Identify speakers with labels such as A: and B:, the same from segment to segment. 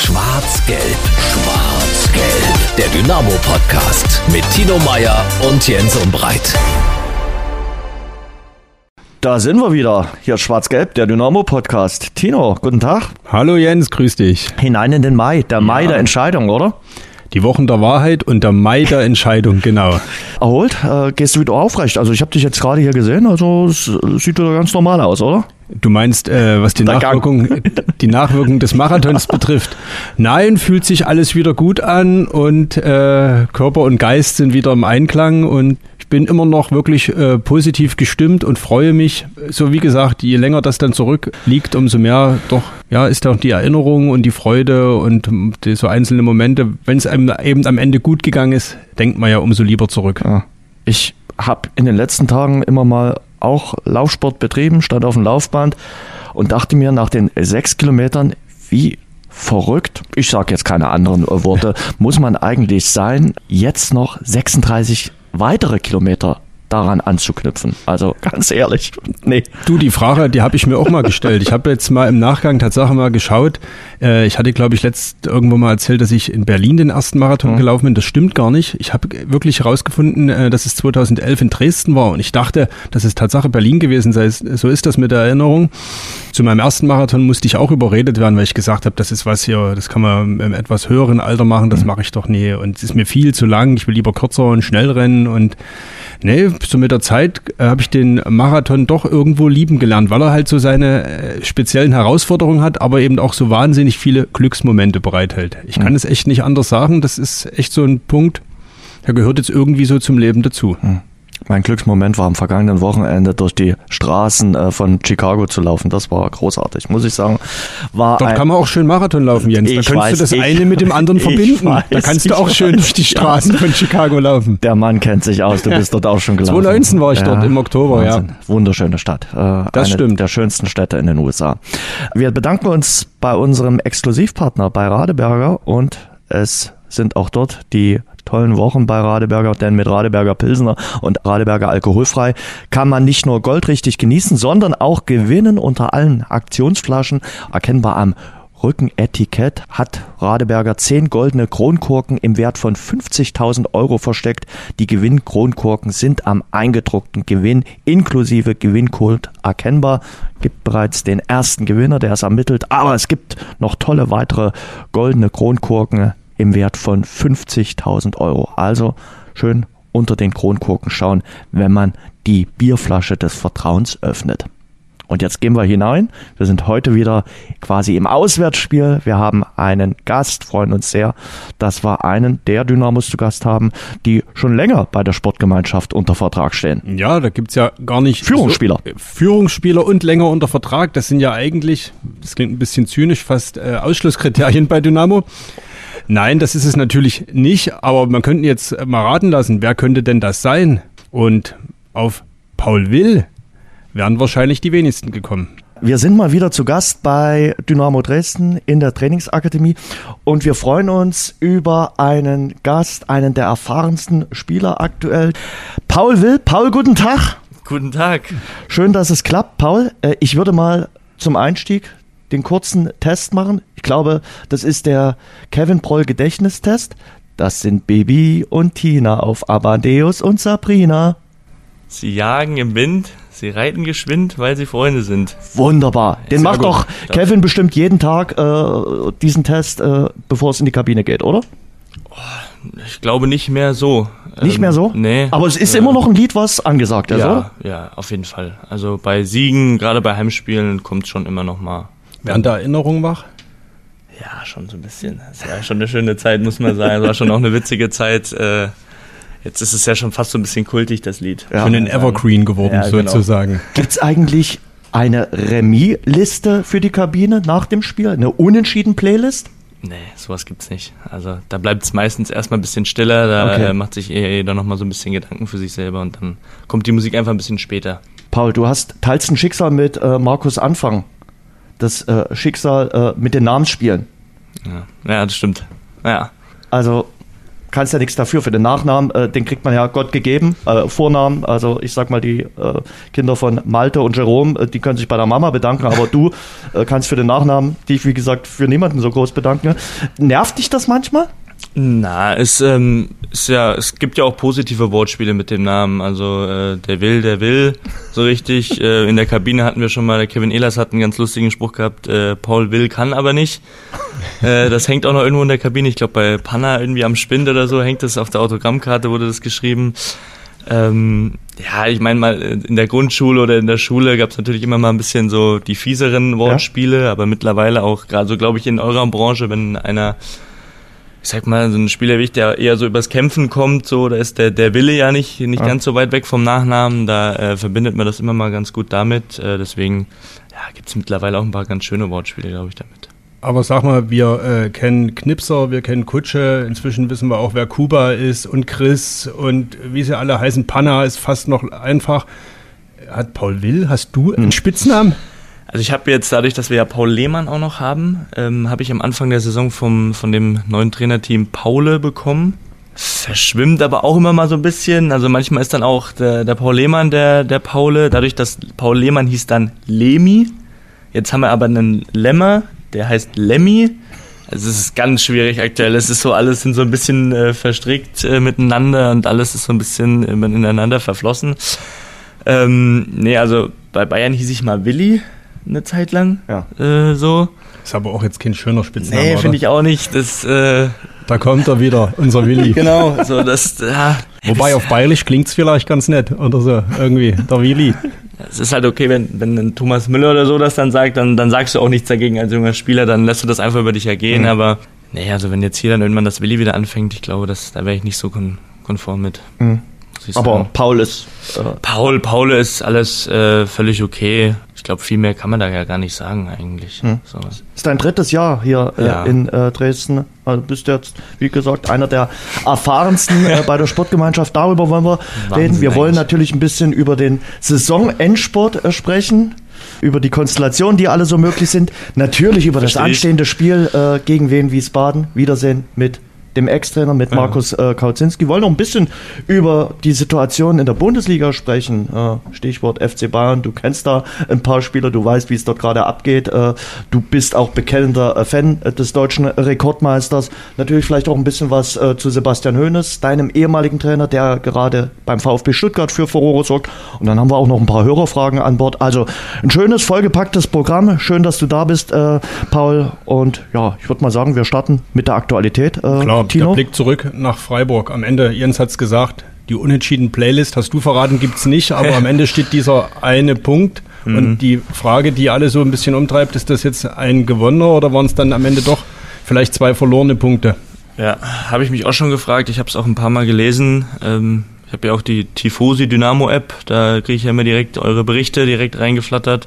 A: Schwarz-Gelb, Schwarz-Gelb. Der Dynamo-Podcast mit Tino Meyer und Jens Umbreit.
B: Da sind wir wieder. Hier Schwarz-Gelb, der Dynamo-Podcast. Tino, guten Tag.
C: Hallo Jens, grüß dich.
B: Hinein in den Mai, der Mai der Entscheidung, oder?
C: Die Wochen der Wahrheit und der Mai der Entscheidung, genau.
B: Erholt, äh, gehst du wieder aufrecht. Also ich habe dich jetzt gerade hier gesehen, also es sieht wieder ganz normal aus, oder?
C: Du meinst, äh, was die
B: Der Gang.
C: Nachwirkung, die Nachwirkung des Marathons betrifft? Nein, fühlt sich alles wieder gut an und äh, Körper und Geist sind wieder im Einklang und ich bin immer noch wirklich äh, positiv gestimmt und freue mich. So wie gesagt, je länger das dann zurückliegt, umso mehr doch ja ist auch die Erinnerung und die Freude und die, so einzelne Momente. Wenn es einem eben am Ende gut gegangen ist, denkt man ja umso lieber zurück.
B: Ja. Ich habe in den letzten Tagen immer mal auch Laufsport betrieben, stand auf dem Laufband und dachte mir nach den sechs Kilometern, wie verrückt, ich sage jetzt keine anderen Worte, muss man eigentlich sein, jetzt noch 36 weitere Kilometer daran anzuknüpfen. Also ganz ehrlich, nee.
C: Du, die Frage, die habe ich mir auch mal gestellt. Ich habe jetzt mal im Nachgang Tatsache mal geschaut. Äh, ich hatte, glaube ich, letzt irgendwo mal erzählt, dass ich in Berlin den ersten Marathon
B: Mhm.
C: gelaufen bin. Das stimmt gar nicht. Ich habe wirklich herausgefunden, äh, dass es 2011 in Dresden war und ich dachte, dass es Tatsache Berlin gewesen sei. So ist das mit der Erinnerung. Zu meinem ersten Marathon musste ich auch überredet werden, weil ich gesagt habe, das ist was hier, das kann man im etwas höheren Alter machen, das mache ich doch nie. Und es ist mir viel zu lang. Ich will lieber kürzer und schnell rennen und Nee, so mit der Zeit äh, habe ich den Marathon doch irgendwo lieben gelernt, weil er halt so seine äh, speziellen Herausforderungen hat, aber eben auch so wahnsinnig viele Glücksmomente bereithält. Ich kann es echt nicht anders sagen. Das ist echt so ein Punkt, der gehört jetzt irgendwie so zum Leben dazu.
B: Mein Glücksmoment war am vergangenen Wochenende durch die Straßen äh, von Chicago zu laufen. Das war großartig, muss ich sagen. War
C: Dort
B: ein,
C: kann man auch schön Marathon laufen, Jens. Da
B: Ich
C: kannst
B: weiß,
C: du das
B: ich-
C: eine mit dem anderen verbinden.
B: weiß,
C: da kannst du auch schön
B: weiß,
C: durch die
B: ja.
C: Straßen von Chicago laufen.
B: der Mann kennt sich aus, du bist dort auch schon gelaufen.
C: 2019 war ich dort im Oktober, ja.
B: Wahnsinn. Wunderschöne Stadt. Äh,
C: Das
B: eine
C: stimmt.
B: der schönsten Städte in den USA. Wir bedanken uns bei unserem Exklusivpartner bei Radeberger und es sind auch dort die tollen Wochen bei Radeberger, denn mit Radeberger Pilsener und Radeberger alkoholfrei kann man nicht nur goldrichtig genießen, sondern auch gewinnen unter allen Aktionsflaschen, erkennbar am Rückenetikett hat Radeberger 10 goldene Kronkorken im Wert von 50.000 Euro versteckt. Die Gewinnkronkorken sind am eingedruckten Gewinn inklusive Gewinncode erkennbar. Gibt bereits den ersten Gewinner, der ist ermittelt, aber es gibt noch tolle weitere goldene Kronkorken im Wert von 50.000 Euro. Also schön unter den Kronkorken schauen, wenn man die Bierflasche des Vertrauens öffnet. Und jetzt gehen wir hinein. Wir sind heute wieder quasi im Auswärtsspiel. Wir haben einen Gast, freuen uns sehr, dass wir einen der Dynamos zu Gast haben, die schon länger bei der Sportgemeinschaft unter Vertrag stehen.
C: Ja, da gibt's ja gar nicht.
B: Führungsspieler.
C: So, äh, Führungsspieler und länger unter Vertrag. Das sind ja eigentlich, das klingt ein bisschen zynisch, fast äh, Ausschlusskriterien bei Dynamo. Nein, das ist es natürlich nicht, aber man könnte jetzt mal raten lassen, wer könnte denn das sein? Und auf Paul Will wären wahrscheinlich die wenigsten gekommen.
B: Wir sind mal wieder zu Gast bei Dynamo Dresden in der Trainingsakademie und wir freuen uns über einen Gast, einen der erfahrensten Spieler aktuell. Paul Will. Paul, guten Tag.
D: Guten Tag.
B: Schön, dass es klappt, Paul. Äh, Ich würde mal zum Einstieg den kurzen Test machen. Ich glaube, das ist der Kevin Proll Gedächtnistest. Das sind Baby und Tina auf Amadeus und Sabrina.
D: Sie jagen im Wind, sie reiten geschwind, weil sie Freunde sind.
B: Wunderbar. Den
D: Sehr
B: macht
D: gut.
B: doch Kevin bestimmt jeden Tag äh, diesen Test, äh, bevor es in die Kabine geht, oder?
D: Ich glaube nicht mehr so.
B: Nicht
D: Ähm,
B: mehr so?
D: Nee.
B: Aber es ist
D: Äh,
B: immer noch ein Lied, was angesagt ist,
D: Ja,
B: oder?
D: ja, auf jeden Fall. Also bei Siegen, gerade bei Heimspielen, kommt schon immer noch mal.
C: Wären da Erinnerungen wach?
D: Ja, schon so ein bisschen. Das war schon eine schöne Zeit, muss man sagen. Es war schon auch eine witzige Zeit. Äh, Jetzt ist es ja schon fast so ein bisschen kultig, das Lied.
B: Ja.
C: Schon ein Evergreen geworden,
D: Ja, genau.
C: sozusagen.
B: Gibt es eigentlich eine Remis-Liste für die Kabine nach dem Spiel? Eine Unentschieden-Playlist?
D: Nee, sowas gibt's nicht. Also da bleibt es meistens erstmal ein bisschen stiller, da
B: Okay.
D: äh, macht sich eher jeder nochmal so ein bisschen Gedanken für sich selber und dann kommt die Musik einfach ein bisschen später.
B: Paul, du hast teilst ein Schicksal mit äh, Markus Anfang. Das äh, Schicksal äh, mit den Namensspielen.
D: Ja, ja das stimmt. Ja,
B: Also kannst ja nichts dafür. Für den Nachnamen, äh, den kriegt man ja Gott gegeben. Äh, Vornamen, also ich sag mal, die äh, Kinder von Malte und Jerome, äh, die können sich bei der Mama bedanken, aber du äh, kannst für den Nachnamen dich, wie gesagt, für niemanden so groß bedanken. Nervt dich das manchmal?
D: Na, es ähm, ist ja, es gibt ja auch positive Wortspiele mit dem Namen. Also äh, der will, der will, so richtig. äh, in der Kabine hatten wir schon mal, der Kevin Ehlers hat einen ganz lustigen Spruch gehabt, äh, Paul will, kann aber nicht. Äh, das hängt auch noch irgendwo in der Kabine. Ich glaube bei Panna irgendwie am Spind oder so hängt das auf der Autogrammkarte, wurde das geschrieben. Ähm, ja, ich meine mal, in der Grundschule oder in der Schule gab es natürlich immer mal ein bisschen so die fieseren Wortspiele, ja. aber mittlerweile auch gerade so, glaube ich, in eurer Branche, wenn einer ich sag mal, so ein Spieler wie ich, der eher so übers Kämpfen kommt, so, da ist der, der Wille ja nicht, nicht ja. ganz so weit weg vom Nachnamen, da äh, verbindet man das immer mal ganz gut damit. Äh, deswegen ja, gibt es mittlerweile auch ein paar ganz schöne Wortspiele, glaube ich, damit.
C: Aber sag mal, wir äh, kennen Knipser, wir kennen Kutsche, inzwischen wissen wir auch, wer Kuba ist und Chris und wie sie alle heißen, Panna ist fast noch einfach. Hat Paul Will, hast du einen hm. Spitznamen?
D: Also ich habe jetzt dadurch, dass wir ja Paul Lehmann auch noch haben, ähm, habe ich am Anfang der Saison vom, von dem neuen Trainerteam Paule bekommen. Verschwimmt aber auch immer mal so ein bisschen. Also manchmal ist dann auch der, der Paul Lehmann der, der Paule. Dadurch, dass Paul Lehmann hieß dann Lemi. Jetzt haben wir aber einen Lemmer, der heißt Lemmy. Also es ist ganz schwierig aktuell. Es ist so, alles sind so ein bisschen äh, verstrickt äh, miteinander und alles ist so ein bisschen äh, ineinander verflossen. Ähm, nee, also bei Bayern hieß ich mal Willi eine Zeit lang. Ja. Äh, so.
C: Ist aber auch jetzt kein schöner Spitzname.
D: Nee, finde ich auch nicht. Das, äh,
C: da kommt er wieder, unser Willi.
D: genau, so das. Ja.
C: Wobei auf Bayerisch klingt es vielleicht ganz nett oder so, irgendwie, der Willi.
D: Es ist halt okay, wenn, wenn ein Thomas Müller oder so das dann sagt, dann, dann sagst du auch nichts dagegen als junger Spieler, dann lässt du das einfach über dich ergehen. Mhm. Aber nee, also wenn jetzt hier dann irgendwann das Willi wieder anfängt, ich glaube, das, da wäre ich nicht so kon konform mit.
B: Mhm. Aber Paul ist.
D: Äh Paul, Paul ist alles äh, völlig okay. Ich glaube, viel mehr kann man da ja gar nicht sagen eigentlich. Hm.
B: So. Ist dein drittes Jahr hier äh, ja. in äh, Dresden. Also bist jetzt, wie gesagt, einer der erfahrensten äh, bei der Sportgemeinschaft. Darüber wollen wir Wahnsinn reden. Wir wollen natürlich ein bisschen über den Saisonendsport äh, sprechen über die Konstellationen, die alle so möglich sind. Natürlich über Verstehe das anstehende Spiel äh, gegen Wien Wiesbaden. Wiedersehen mit dem Ex-Trainer, mit Markus äh, Kauzinski. Wir wollen noch ein bisschen über die Situation in der Bundesliga sprechen. Äh, Stichwort FC Bayern. Du kennst da ein paar Spieler, du weißt, wie es dort gerade abgeht. Äh, du bist auch bekennender äh, Fan des deutschen Rekordmeisters. Natürlich vielleicht auch ein bisschen was äh, zu Sebastian Hoeneß, deinem ehemaligen Trainer, der gerade beim VfB Stuttgart für Furore sorgt. Und dann haben wir auch noch ein paar Hörerfragen an Bord. Also ein schönes, vollgepacktes Programm. Schön, dass du da bist, äh, Paul. Und ja, ich würde mal sagen, wir starten mit der Aktualität.
C: Klar, Tino? Der Blick zurück nach Freiburg. Am Ende, Jens hat es gesagt, die unentschieden Playlist, hast du verraten, gibt es nicht, aber am Ende steht dieser eine Punkt. Mhm. Und die Frage, die alle so ein bisschen umtreibt, ist das jetzt ein gewonnener oder waren es dann am Ende doch vielleicht zwei verlorene Punkte?
D: Ja, habe ich mich auch schon gefragt. Ich habe es auch ein paar Mal gelesen. Ähm, ich habe ja auch die Tifosi Dynamo App, da kriege ich ja immer direkt eure Berichte direkt reingeflattert.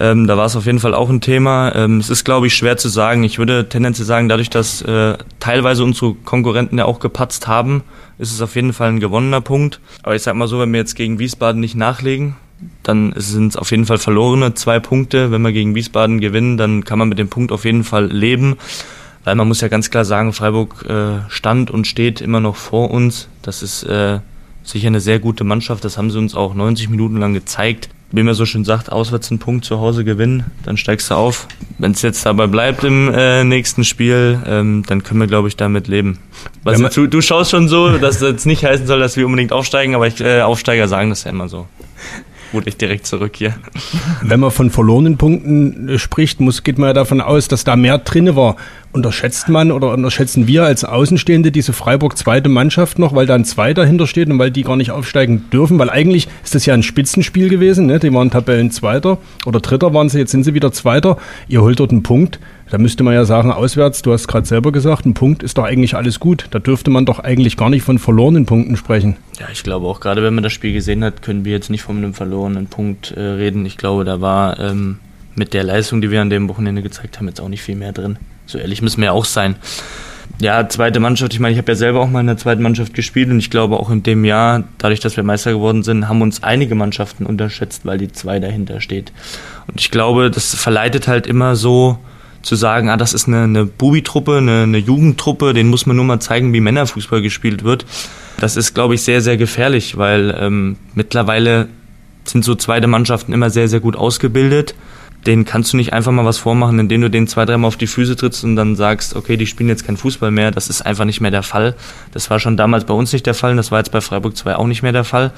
D: Ähm, da war es auf jeden Fall auch ein Thema. Ähm, es ist, glaube ich, schwer zu sagen. Ich würde tendenziell sagen, dadurch, dass äh, teilweise unsere Konkurrenten ja auch gepatzt haben, ist es auf jeden Fall ein gewonnener Punkt. Aber ich sag mal so, wenn wir jetzt gegen Wiesbaden nicht nachlegen, dann sind es auf jeden Fall verlorene zwei Punkte. Wenn wir gegen Wiesbaden gewinnen, dann kann man mit dem Punkt auf jeden Fall leben. Weil man muss ja ganz klar sagen, Freiburg äh, stand und steht immer noch vor uns. Das ist äh, sicher eine sehr gute Mannschaft. Das haben sie uns auch 90 Minuten lang gezeigt wie man so schön sagt, auswärts einen Punkt zu Hause gewinnen, dann steigst du auf. Wenn es jetzt dabei bleibt im äh, nächsten Spiel, ähm, dann können wir, glaube ich, damit leben. Was du, du schaust schon so, dass das jetzt nicht heißen soll, dass wir unbedingt aufsteigen, aber ich, äh, Aufsteiger sagen das ja immer so wurde ich direkt zurück hier.
C: Wenn man von verlorenen Punkten äh, spricht, muss, geht man ja davon aus, dass da mehr drin war. Unterschätzt man oder unterschätzen wir als Außenstehende diese Freiburg zweite Mannschaft noch, weil da ein Zwei dahinter steht und weil die gar nicht aufsteigen dürfen? Weil eigentlich ist das ja ein Spitzenspiel gewesen. Ne? Die waren Tabellen Zweiter oder Dritter waren sie, jetzt sind sie wieder Zweiter. Ihr holt dort einen Punkt. Da müsste man ja sagen, auswärts, du hast gerade selber gesagt, ein Punkt ist doch eigentlich alles gut. Da dürfte man doch eigentlich gar nicht von verlorenen Punkten sprechen.
D: Ja, ich glaube auch, gerade wenn man das Spiel gesehen hat, können wir jetzt nicht von einem verlorenen Punkt äh, reden. Ich glaube, da war ähm, mit der Leistung, die wir an dem Wochenende gezeigt haben, jetzt auch nicht viel mehr drin. So ehrlich müssen wir auch sein. Ja, zweite Mannschaft, ich meine, ich habe ja selber auch mal in der zweiten Mannschaft gespielt und ich glaube auch in dem Jahr, dadurch, dass wir Meister geworden sind, haben uns einige Mannschaften unterschätzt, weil die zwei dahinter steht. Und ich glaube, das verleitet halt immer so, zu sagen, ah, das ist eine, eine Bubi-Truppe, eine, eine Jugendtruppe, den muss man nur mal zeigen, wie Männerfußball gespielt wird. Das ist, glaube ich, sehr, sehr gefährlich, weil ähm, mittlerweile sind so zweite Mannschaften immer sehr, sehr gut ausgebildet. Den kannst du nicht einfach mal was vormachen, indem du den zwei, dreimal auf die Füße trittst und dann sagst, okay, die spielen jetzt kein Fußball mehr. Das ist einfach nicht mehr der Fall. Das war schon damals bei uns nicht der Fall und das war jetzt bei Freiburg 2 auch nicht mehr der Fall.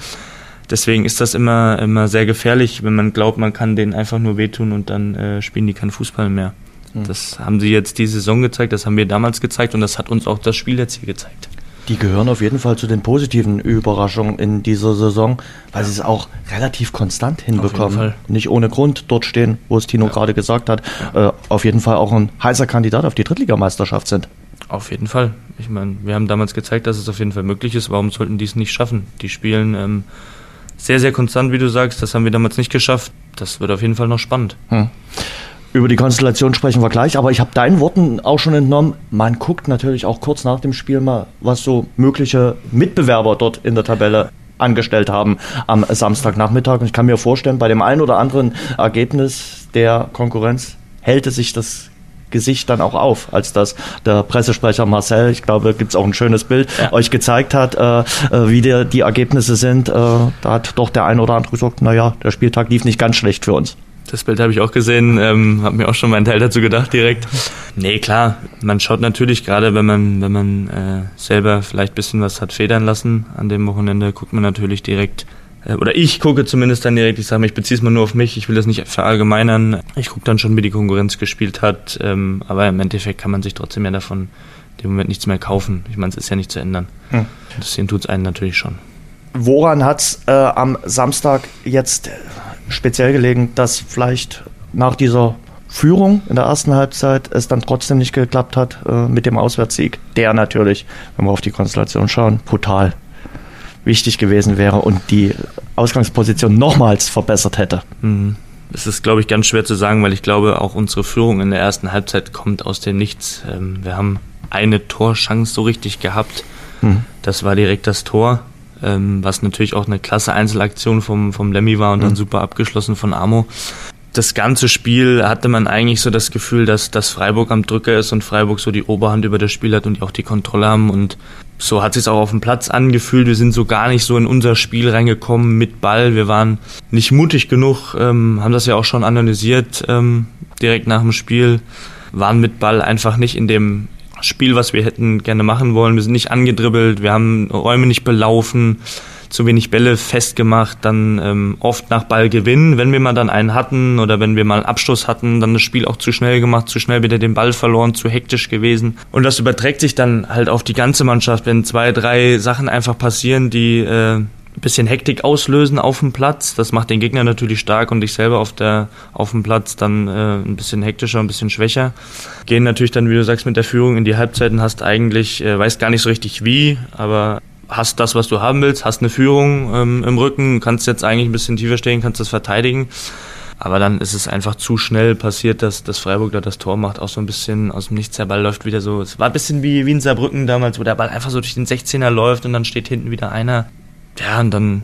D: Deswegen ist das immer, immer sehr gefährlich, wenn man glaubt, man kann denen einfach nur wehtun und dann äh, spielen die keinen Fußball mehr. Mhm. Das haben sie jetzt diese Saison gezeigt, das haben wir damals gezeigt und das hat uns auch das Spiel jetzt hier gezeigt.
B: Die gehören auf jeden Fall zu den positiven Überraschungen in dieser Saison, weil sie es auch relativ konstant hinbekommen. Nicht ohne Grund dort stehen, wo es Tino ja. gerade gesagt hat, äh, auf jeden Fall auch ein heißer Kandidat auf die Drittligameisterschaft sind.
D: Auf jeden Fall. Ich meine, wir haben damals gezeigt, dass es auf jeden Fall möglich ist. Warum sollten die es nicht schaffen? Die spielen ähm, sehr, sehr konstant, wie du sagst. Das haben wir damals nicht geschafft. Das wird auf jeden Fall noch spannend. Hm.
B: Über die Konstellation sprechen wir gleich, aber ich habe deinen Worten auch schon entnommen, man guckt natürlich auch kurz nach dem Spiel mal, was so mögliche Mitbewerber dort in der Tabelle angestellt haben am Samstagnachmittag. Und ich kann mir vorstellen, bei dem einen oder anderen Ergebnis der Konkurrenz hält sich das Gesicht dann auch auf, als das der Pressesprecher Marcel, ich glaube, gibt es auch ein schönes Bild, ja. euch gezeigt hat, äh, äh, wie der, die Ergebnisse sind. Äh, da hat doch der ein oder andere gesagt, naja, der Spieltag lief nicht ganz schlecht für uns.
D: Das Bild habe ich auch gesehen, ähm, habe mir auch schon meinen Teil dazu gedacht direkt. Nee, klar, man schaut natürlich gerade, wenn man, wenn man äh, selber vielleicht ein bisschen was hat federn lassen an dem Wochenende, guckt man natürlich direkt, äh, oder ich gucke zumindest dann direkt, ich sage, ich beziehe es mal nur auf mich, ich will das nicht verallgemeinern. Ich gucke dann schon, wie die Konkurrenz gespielt hat, ähm, aber im Endeffekt kann man sich trotzdem ja davon im Moment nichts mehr kaufen. Ich meine, es ist ja nicht zu ändern. Hm. Deswegen tut es einen natürlich schon.
B: Woran hat es äh, am Samstag jetzt speziell gelegen, dass vielleicht nach dieser Führung in der ersten Halbzeit es dann trotzdem nicht geklappt hat äh, mit dem Auswärtssieg, der natürlich, wenn wir auf die Konstellation schauen, brutal wichtig gewesen wäre und die Ausgangsposition nochmals verbessert hätte.
D: Mhm. Das ist, glaube ich, ganz schwer zu sagen, weil ich glaube, auch unsere Führung in der ersten Halbzeit kommt aus dem Nichts. Ähm, wir haben eine Torchance so richtig gehabt. Mhm. Das war direkt das Tor ähm, was natürlich auch eine klasse Einzelaktion vom, vom Lemmy war und mhm. dann super abgeschlossen von Amo. Das ganze Spiel hatte man eigentlich so das Gefühl, dass, dass Freiburg am Drücker ist und Freiburg so die Oberhand über das Spiel hat und die auch die Kontrolle haben und so hat sich auch auf dem Platz angefühlt. Wir sind so gar nicht so in unser Spiel reingekommen mit Ball. Wir waren nicht mutig genug, ähm, haben das ja auch schon analysiert ähm, direkt nach dem Spiel, waren mit Ball einfach nicht in dem Spiel, was wir hätten gerne machen wollen. Wir sind nicht angedribbelt, wir haben Räume nicht belaufen, zu wenig Bälle festgemacht, dann ähm, oft nach Ball gewinnen. Wenn wir mal dann einen hatten oder wenn wir mal einen Abschluss hatten, dann das Spiel auch zu schnell gemacht, zu schnell wieder den Ball verloren, zu hektisch gewesen. Und das überträgt sich dann halt auf die ganze Mannschaft, wenn zwei, drei Sachen einfach passieren, die äh, bisschen Hektik auslösen auf dem Platz. Das macht den Gegner natürlich stark und dich selber auf, der, auf dem Platz dann äh, ein bisschen hektischer, ein bisschen schwächer. Gehen natürlich dann, wie du sagst, mit der Führung in die Halbzeiten, hast eigentlich, äh, weißt gar nicht so richtig wie, aber hast das, was du haben willst, hast eine Führung ähm, im Rücken, kannst jetzt eigentlich ein bisschen tiefer stehen, kannst das verteidigen. Aber dann ist es einfach zu schnell passiert, dass, dass Freiburg da das Tor macht, auch so ein bisschen aus dem Nichts. Der Ball läuft wieder so. Es war ein bisschen wie, wie in Saarbrücken damals, wo der Ball einfach so durch den 16er läuft und dann steht hinten wieder einer ja, und dann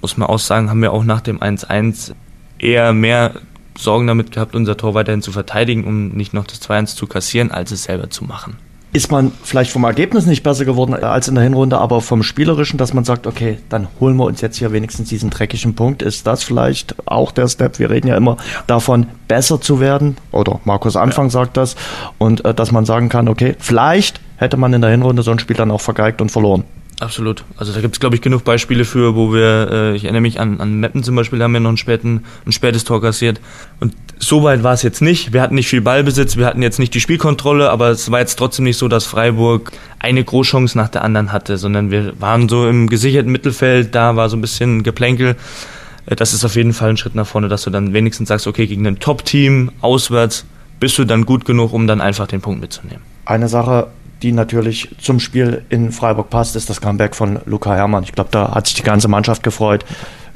D: muss man auch sagen, haben wir auch nach dem 1-1 eher mehr Sorgen damit gehabt, unser Tor weiterhin zu verteidigen, um nicht noch das 2-1 zu kassieren, als es selber zu machen.
B: Ist man vielleicht vom Ergebnis nicht besser geworden als in der Hinrunde, aber vom Spielerischen, dass man sagt, okay, dann holen wir uns jetzt hier wenigstens diesen dreckigen Punkt. Ist das vielleicht auch der Step? Wir reden ja immer davon, besser zu werden. Oder Markus Anfang ja. sagt das. Und äh, dass man sagen kann, okay, vielleicht hätte man in der Hinrunde so ein Spiel dann auch vergeigt und verloren.
D: Absolut. Also da gibt es, glaube ich, genug Beispiele für, wo wir, äh, ich erinnere mich an, an Meppen zum Beispiel, da haben wir noch einen späten, ein spätes Tor kassiert. Und so weit war es jetzt nicht. Wir hatten nicht viel Ballbesitz, wir hatten jetzt nicht die Spielkontrolle, aber es war jetzt trotzdem nicht so, dass Freiburg eine Großchance nach der anderen hatte, sondern wir waren so im gesicherten Mittelfeld, da war so ein bisschen Geplänkel. Äh, das ist auf jeden Fall ein Schritt nach vorne, dass du dann wenigstens sagst, okay, gegen ein Top-Team auswärts bist du dann gut genug, um dann einfach den Punkt mitzunehmen.
B: Eine Sache, die natürlich zum Spiel in Freiburg passt, ist das Comeback von Luca Herrmann. Ich glaube, da hat sich die ganze Mannschaft gefreut.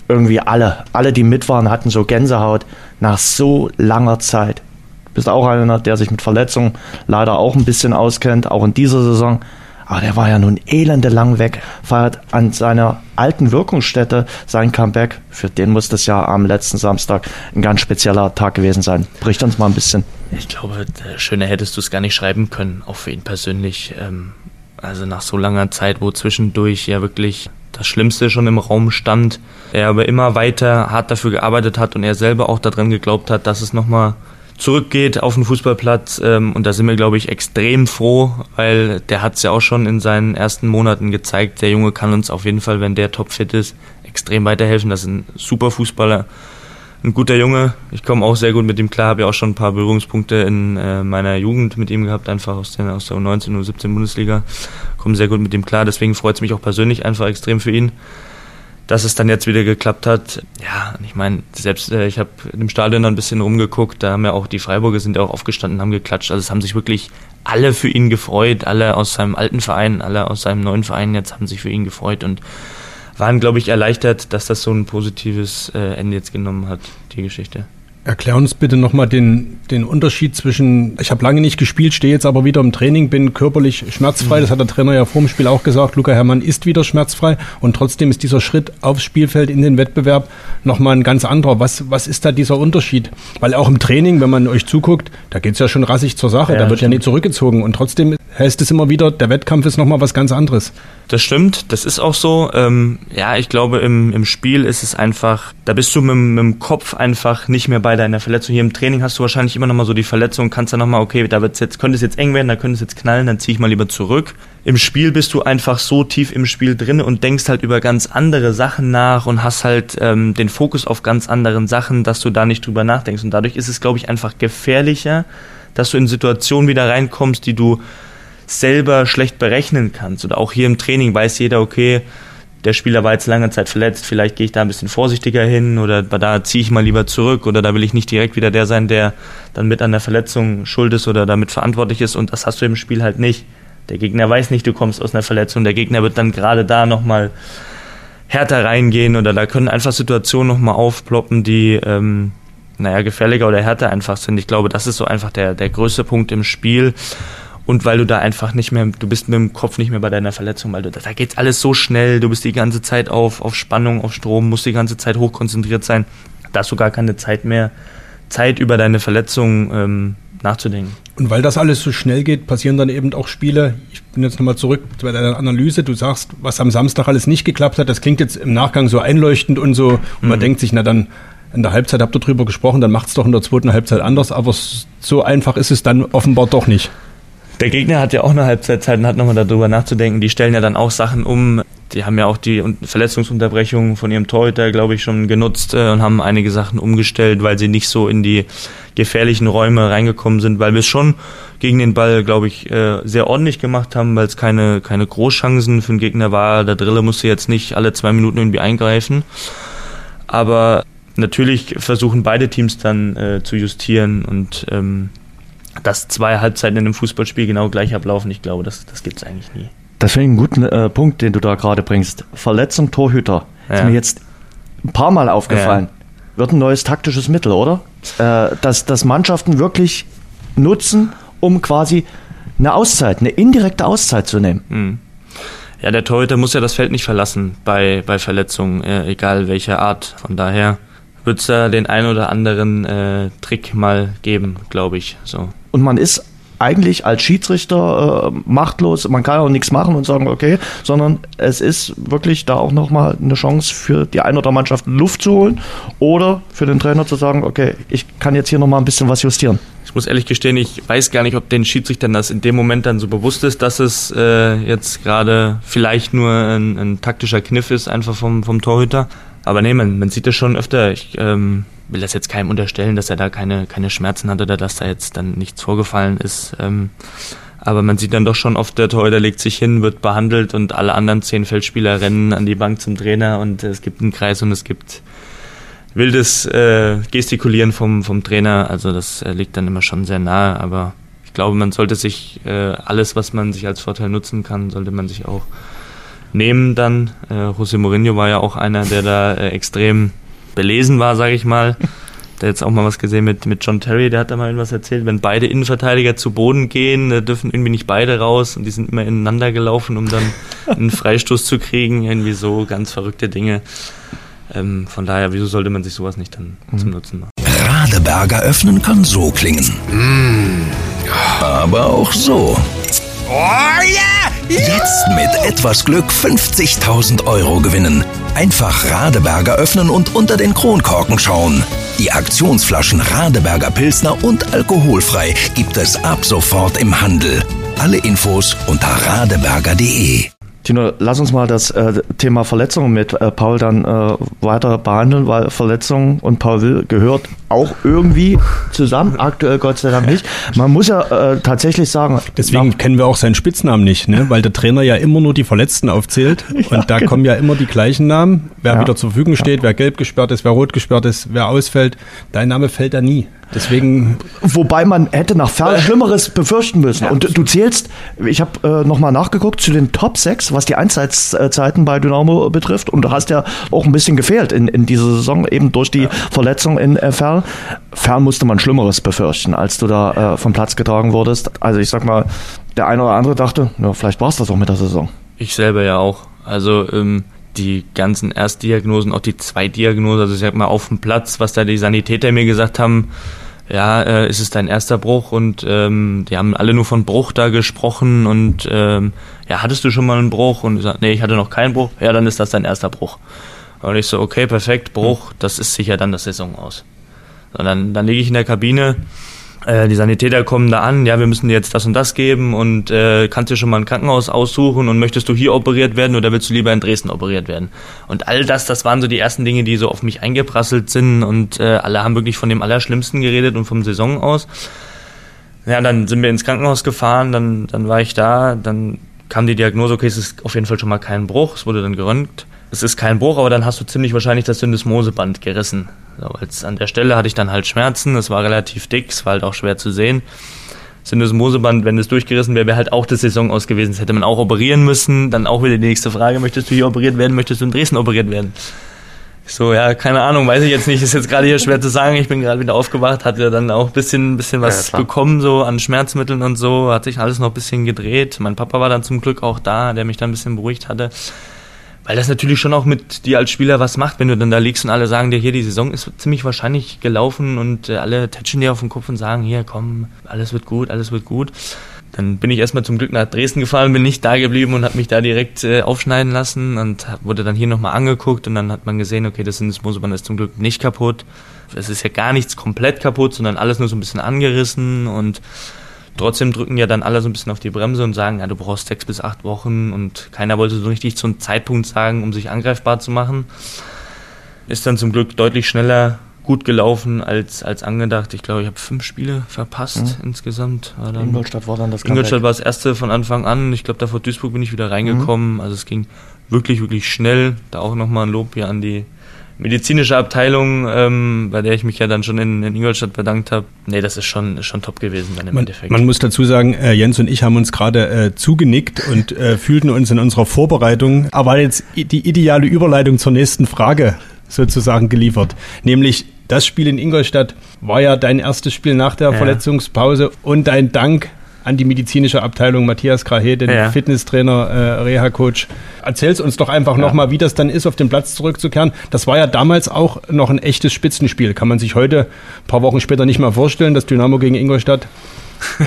B: Irgendwie alle, alle, die mit waren, hatten so Gänsehaut nach so langer Zeit. Du bist auch einer, der sich mit Verletzungen leider auch ein bisschen auskennt, auch in dieser Saison. Aber der war ja nun elende lang weg, feiert an seiner alten Wirkungsstätte sein Comeback. Für den muss das ja am letzten Samstag ein ganz spezieller Tag gewesen sein. Bricht uns mal ein bisschen.
D: Ich glaube, schöner hättest du es gar nicht schreiben können, auch für ihn persönlich. Ähm, also nach so langer Zeit, wo zwischendurch ja wirklich das Schlimmste schon im Raum stand, er aber immer weiter hart dafür gearbeitet hat und er selber auch daran geglaubt hat, dass es nochmal zurückgeht auf den Fußballplatz. Ähm, und da sind wir, glaube ich, extrem froh, weil der hat es ja auch schon in seinen ersten Monaten gezeigt. Der Junge kann uns auf jeden Fall, wenn der topfit ist, extrem weiterhelfen. Das ist ein super Fußballer, ein guter Junge. Ich komme auch sehr gut mit ihm klar, habe ja auch schon ein paar Berührungspunkte in äh, meiner Jugend mit ihm gehabt, einfach aus der, aus der U19, U17 Bundesliga. Komme sehr gut mit ihm klar, deswegen freut es mich auch persönlich einfach extrem für ihn dass es dann jetzt wieder geklappt hat. Ja, ich meine, selbst äh, ich habe im Stadion dann ein bisschen rumgeguckt, da haben ja auch die Freiburger sind ja auch aufgestanden, haben geklatscht. Also es haben sich wirklich alle für ihn gefreut, alle aus seinem alten Verein, alle aus seinem neuen Verein jetzt haben sich für ihn gefreut und waren, glaube ich, erleichtert, dass das so ein positives äh, Ende jetzt genommen hat, die Geschichte.
C: Erklär uns bitte nochmal den, den Unterschied zwischen, ich habe lange nicht gespielt, stehe jetzt aber wieder im Training, bin körperlich schmerzfrei, das hat der Trainer ja vor dem Spiel auch gesagt, Luca Herrmann ist wieder schmerzfrei und trotzdem ist dieser Schritt aufs Spielfeld in den Wettbewerb nochmal ein ganz anderer. Was, was ist da dieser Unterschied? Weil auch im Training, wenn man euch zuguckt, da geht's ja schon rassig zur Sache, ja, da wird stimmt. ja nicht zurückgezogen und trotzdem heißt es immer wieder, der Wettkampf ist nochmal was ganz anderes.
D: Das stimmt, das ist auch so. Ähm, ja, ich glaube, im, im Spiel ist es einfach, da bist du mit, mit dem Kopf einfach nicht mehr bei deiner Verletzung. Hier im Training hast du wahrscheinlich immer nochmal so die Verletzung, kannst dann nochmal, okay, da wird's jetzt, könnte es jetzt eng werden, da könnte es jetzt knallen, dann ziehe ich mal lieber zurück. Im Spiel bist du einfach so tief im Spiel drin und denkst halt über ganz andere Sachen nach und hast halt ähm, den Fokus auf ganz anderen Sachen, dass du da nicht drüber nachdenkst. Und dadurch ist es, glaube ich, einfach gefährlicher, dass du in Situationen wieder reinkommst, die du selber schlecht berechnen kannst. Oder auch hier im Training weiß jeder, okay, der Spieler war jetzt lange Zeit verletzt, vielleicht gehe ich da ein bisschen vorsichtiger hin oder da ziehe ich mal lieber zurück oder da will ich nicht direkt wieder der sein, der dann mit an der Verletzung schuld ist oder damit verantwortlich ist und das hast du im Spiel halt nicht. Der Gegner weiß nicht, du kommst aus einer Verletzung, der Gegner wird dann gerade da nochmal härter reingehen oder da können einfach Situationen nochmal aufploppen, die ähm, naja, gefährlicher oder härter einfach sind. Ich glaube, das ist so einfach der, der größte Punkt im Spiel und weil du da einfach nicht mehr, du bist mit dem Kopf nicht mehr bei deiner Verletzung, weil du, da geht alles so schnell, du bist die ganze Zeit auf, auf Spannung, auf Strom, musst die ganze Zeit hochkonzentriert sein, da hast du gar keine Zeit mehr, Zeit über deine Verletzung ähm, nachzudenken.
C: Und weil das alles so schnell geht, passieren dann eben auch Spiele. Ich bin jetzt nochmal zurück bei deiner Analyse. Du sagst, was am Samstag alles nicht geklappt hat. Das klingt jetzt im Nachgang so einleuchtend und so. Und mhm. man denkt sich, na dann, in der Halbzeit habt ihr drüber gesprochen, dann macht es doch in der zweiten Halbzeit anders. Aber so einfach ist es dann offenbar doch nicht.
D: Der Gegner hat ja auch eine Halbzeitzeit und hat nochmal darüber nachzudenken. Die stellen ja dann auch Sachen um. Die haben ja auch die Verletzungsunterbrechung von ihrem Torhüter, glaube ich, schon genutzt äh, und haben einige Sachen umgestellt, weil sie nicht so in die gefährlichen Räume reingekommen sind, weil wir es schon gegen den Ball, glaube ich, äh, sehr ordentlich gemacht haben, weil es keine, keine Großchancen für den Gegner war. Der Drille musste jetzt nicht alle zwei Minuten irgendwie eingreifen. Aber natürlich versuchen beide Teams dann äh, zu justieren und ähm, dass zwei Halbzeiten in einem Fußballspiel genau gleich ablaufen, ich glaube, das, das gibt es eigentlich nie.
B: Das finde ich einen guten äh, Punkt, den du da gerade bringst. Verletzung Torhüter. Ja. Ist mir jetzt ein paar Mal aufgefallen. Ja. Wird ein neues taktisches Mittel, oder? Äh, dass, dass Mannschaften wirklich nutzen, um quasi eine Auszeit, eine indirekte Auszeit zu nehmen. Mhm.
D: Ja, der Torhüter muss ja das Feld nicht verlassen bei, bei Verletzungen, äh, egal welcher Art. Von daher wird es da den ein oder anderen äh, Trick mal geben, glaube ich. So.
B: Und man ist eigentlich als Schiedsrichter äh, machtlos, man kann auch nichts machen und sagen, okay, sondern es ist wirklich da auch nochmal eine Chance für die ein oder Mannschaft Luft zu holen oder für den Trainer zu sagen, okay, ich kann jetzt hier nochmal ein bisschen was justieren.
D: Ich muss ehrlich gestehen, ich weiß gar nicht, ob den Schiedsrichtern das in dem Moment dann so bewusst ist, dass es äh, jetzt gerade vielleicht nur ein, ein taktischer Kniff ist, einfach vom, vom Torhüter. Aber nee, man, man sieht das schon öfter. Ich ähm, will das jetzt keinem unterstellen, dass er da keine, keine Schmerzen hat oder dass da jetzt dann nichts vorgefallen ist. Ähm, aber man sieht dann doch schon oft, der Torhüter legt sich hin, wird behandelt und alle anderen zehn Feldspieler rennen an die Bank zum Trainer und es gibt einen Kreis und es gibt wildes äh, Gestikulieren vom, vom Trainer. Also das äh, liegt dann immer schon sehr nahe, aber ich glaube, man sollte sich äh, alles, was man sich als Vorteil nutzen kann, sollte man sich auch nehmen dann. Äh, José Mourinho war ja auch einer, der da äh, extrem belesen war, sage ich mal. da jetzt auch mal was gesehen mit, mit John Terry, der hat da mal irgendwas erzählt, wenn beide Innenverteidiger zu Boden gehen, dürfen irgendwie nicht beide raus und die sind immer ineinander gelaufen, um dann einen Freistoß zu kriegen, irgendwie so ganz verrückte Dinge. Ähm, von daher, wieso sollte man sich sowas nicht dann mhm. zum Nutzen machen?
A: Radeberger öffnen kann so klingen. Mm. Aber auch so. Oh yeah! Jetzt mit etwas Glück 50.000 Euro gewinnen. Einfach Radeberger öffnen und unter den Kronkorken schauen. Die Aktionsflaschen Radeberger Pilsner und alkoholfrei gibt es ab sofort im Handel. Alle Infos unter radeberger.de.
B: Tino, lass uns mal das äh, Thema Verletzungen mit äh, Paul dann äh, weiter behandeln, weil Verletzungen und Paul Will gehört auch irgendwie zusammen, aktuell Gott sei Dank nicht. Man muss ja äh, tatsächlich sagen.
C: Deswegen kennen wir auch seinen Spitznamen nicht, ne? weil der Trainer ja immer nur die Verletzten aufzählt und ja, da genau. kommen ja immer die gleichen Namen, wer ja. wieder zur Verfügung steht, wer gelb gesperrt ist, wer rot gesperrt ist, wer ausfällt. Dein Name fällt da nie. Deswegen.
B: Wobei man hätte nach Ferl Schlimmeres befürchten müssen. Ja. Und du zählst, ich habe äh, nochmal nachgeguckt, zu den Top 6, was die Einsatzzeiten bei Dynamo betrifft. Und du hast ja auch ein bisschen gefehlt in, in dieser Saison, eben durch die ja. Verletzung in äh, Ferl. Ferl musste man Schlimmeres befürchten, als du da äh, vom Platz getragen wurdest. Also ich sag mal, der eine oder andere dachte, ja, vielleicht war es das auch mit der Saison.
D: Ich selber ja auch. Also ähm, die ganzen Erstdiagnosen, auch die Zweitdiagnosen, also ich sag mal auf dem Platz, was da die Sanitäter mir gesagt haben, ja, äh, ist es dein erster Bruch und ähm, die haben alle nur von Bruch da gesprochen und ähm, ja, hattest du schon mal einen Bruch? Und ich sag, nee, ich hatte noch keinen Bruch. Ja, dann ist das dein erster Bruch. Und ich so, okay, perfekt, Bruch, das ist sicher dann das Saison aus. Und dann, dann liege ich in der Kabine äh, die Sanitäter kommen da an, ja, wir müssen dir jetzt das und das geben und äh, kannst dir schon mal ein Krankenhaus aussuchen und möchtest du hier operiert werden oder willst du lieber in Dresden operiert werden? Und all das, das waren so die ersten Dinge, die so auf mich eingeprasselt sind und äh, alle haben wirklich von dem Allerschlimmsten geredet und vom Saison aus. Ja, dann sind wir ins Krankenhaus gefahren, dann, dann war ich da, dann kam die Diagnose, okay, es ist auf jeden Fall schon mal kein Bruch, es wurde dann geröntgt. Es ist kein Bruch, aber dann hast du ziemlich wahrscheinlich das Syndesmoseband gerissen. So, als an der Stelle hatte ich dann halt Schmerzen, es war relativ dick, es war halt auch schwer zu sehen. Syndesmoseband, wenn es durchgerissen wäre, wäre halt auch das Saison aus gewesen. Das hätte man auch operieren müssen. Dann auch wieder die nächste Frage, möchtest du hier operiert werden, möchtest du in Dresden operiert werden? so, ja, keine Ahnung, weiß ich jetzt nicht, ist jetzt gerade hier schwer zu sagen. Ich bin gerade wieder aufgewacht, hatte dann auch ein bisschen, bisschen was ja, bekommen, so an Schmerzmitteln und so, hat sich alles noch ein bisschen gedreht. Mein Papa war dann zum Glück auch da, der mich dann ein bisschen beruhigt hatte. Weil das natürlich schon auch mit dir als Spieler was macht, wenn du dann da liegst und alle sagen dir, hier, die Saison ist ziemlich wahrscheinlich gelaufen und äh, alle tätschen dir auf den Kopf und sagen, hier, komm, alles wird gut, alles wird gut. Dann bin ich erstmal zum Glück nach Dresden gefahren, bin nicht da geblieben und habe mich da direkt äh, aufschneiden lassen und wurde dann hier nochmal angeguckt und dann hat man gesehen, okay, das Syndesmoseband ist zum Glück nicht kaputt. Es ist ja gar nichts komplett kaputt, sondern alles nur so ein bisschen angerissen und Trotzdem drücken ja dann alle so ein bisschen auf die Bremse und sagen, ja, du brauchst sechs bis acht Wochen und keiner wollte so richtig zu einem Zeitpunkt sagen, um sich angreifbar zu machen. Ist dann zum Glück deutlich schneller gut gelaufen als, als angedacht. Ich glaube, ich habe fünf Spiele verpasst mhm. insgesamt. War dann, Ingolstadt war dann das Ingolstadt war das erste von Anfang an. Ich glaube, da vor Duisburg bin ich wieder reingekommen. Mhm. Also es ging wirklich, wirklich schnell. Da auch nochmal ein Lob hier an die medizinische Abteilung, ähm, bei der ich mich ja dann schon in, in Ingolstadt bedankt habe, nee, das ist schon, ist schon top gewesen dann im
C: man,
D: Endeffekt.
C: Man muss dazu sagen, äh, Jens und ich haben uns gerade äh, zugenickt und äh, fühlten uns in unserer Vorbereitung, aber jetzt die ideale Überleitung zur nächsten Frage sozusagen geliefert, nämlich das Spiel in Ingolstadt war ja dein erstes Spiel nach der ja. Verletzungspause und dein Dank an die medizinische Abteilung Matthias Krahe, den ja. Fitnesstrainer, äh, Reha-Coach. Erzähl's uns doch einfach ja. nochmal, wie das dann ist, auf den Platz zurückzukehren. Das war ja damals auch noch ein echtes Spitzenspiel. Kann man sich heute, ein paar Wochen später, nicht mehr vorstellen, dass Dynamo gegen Ingolstadt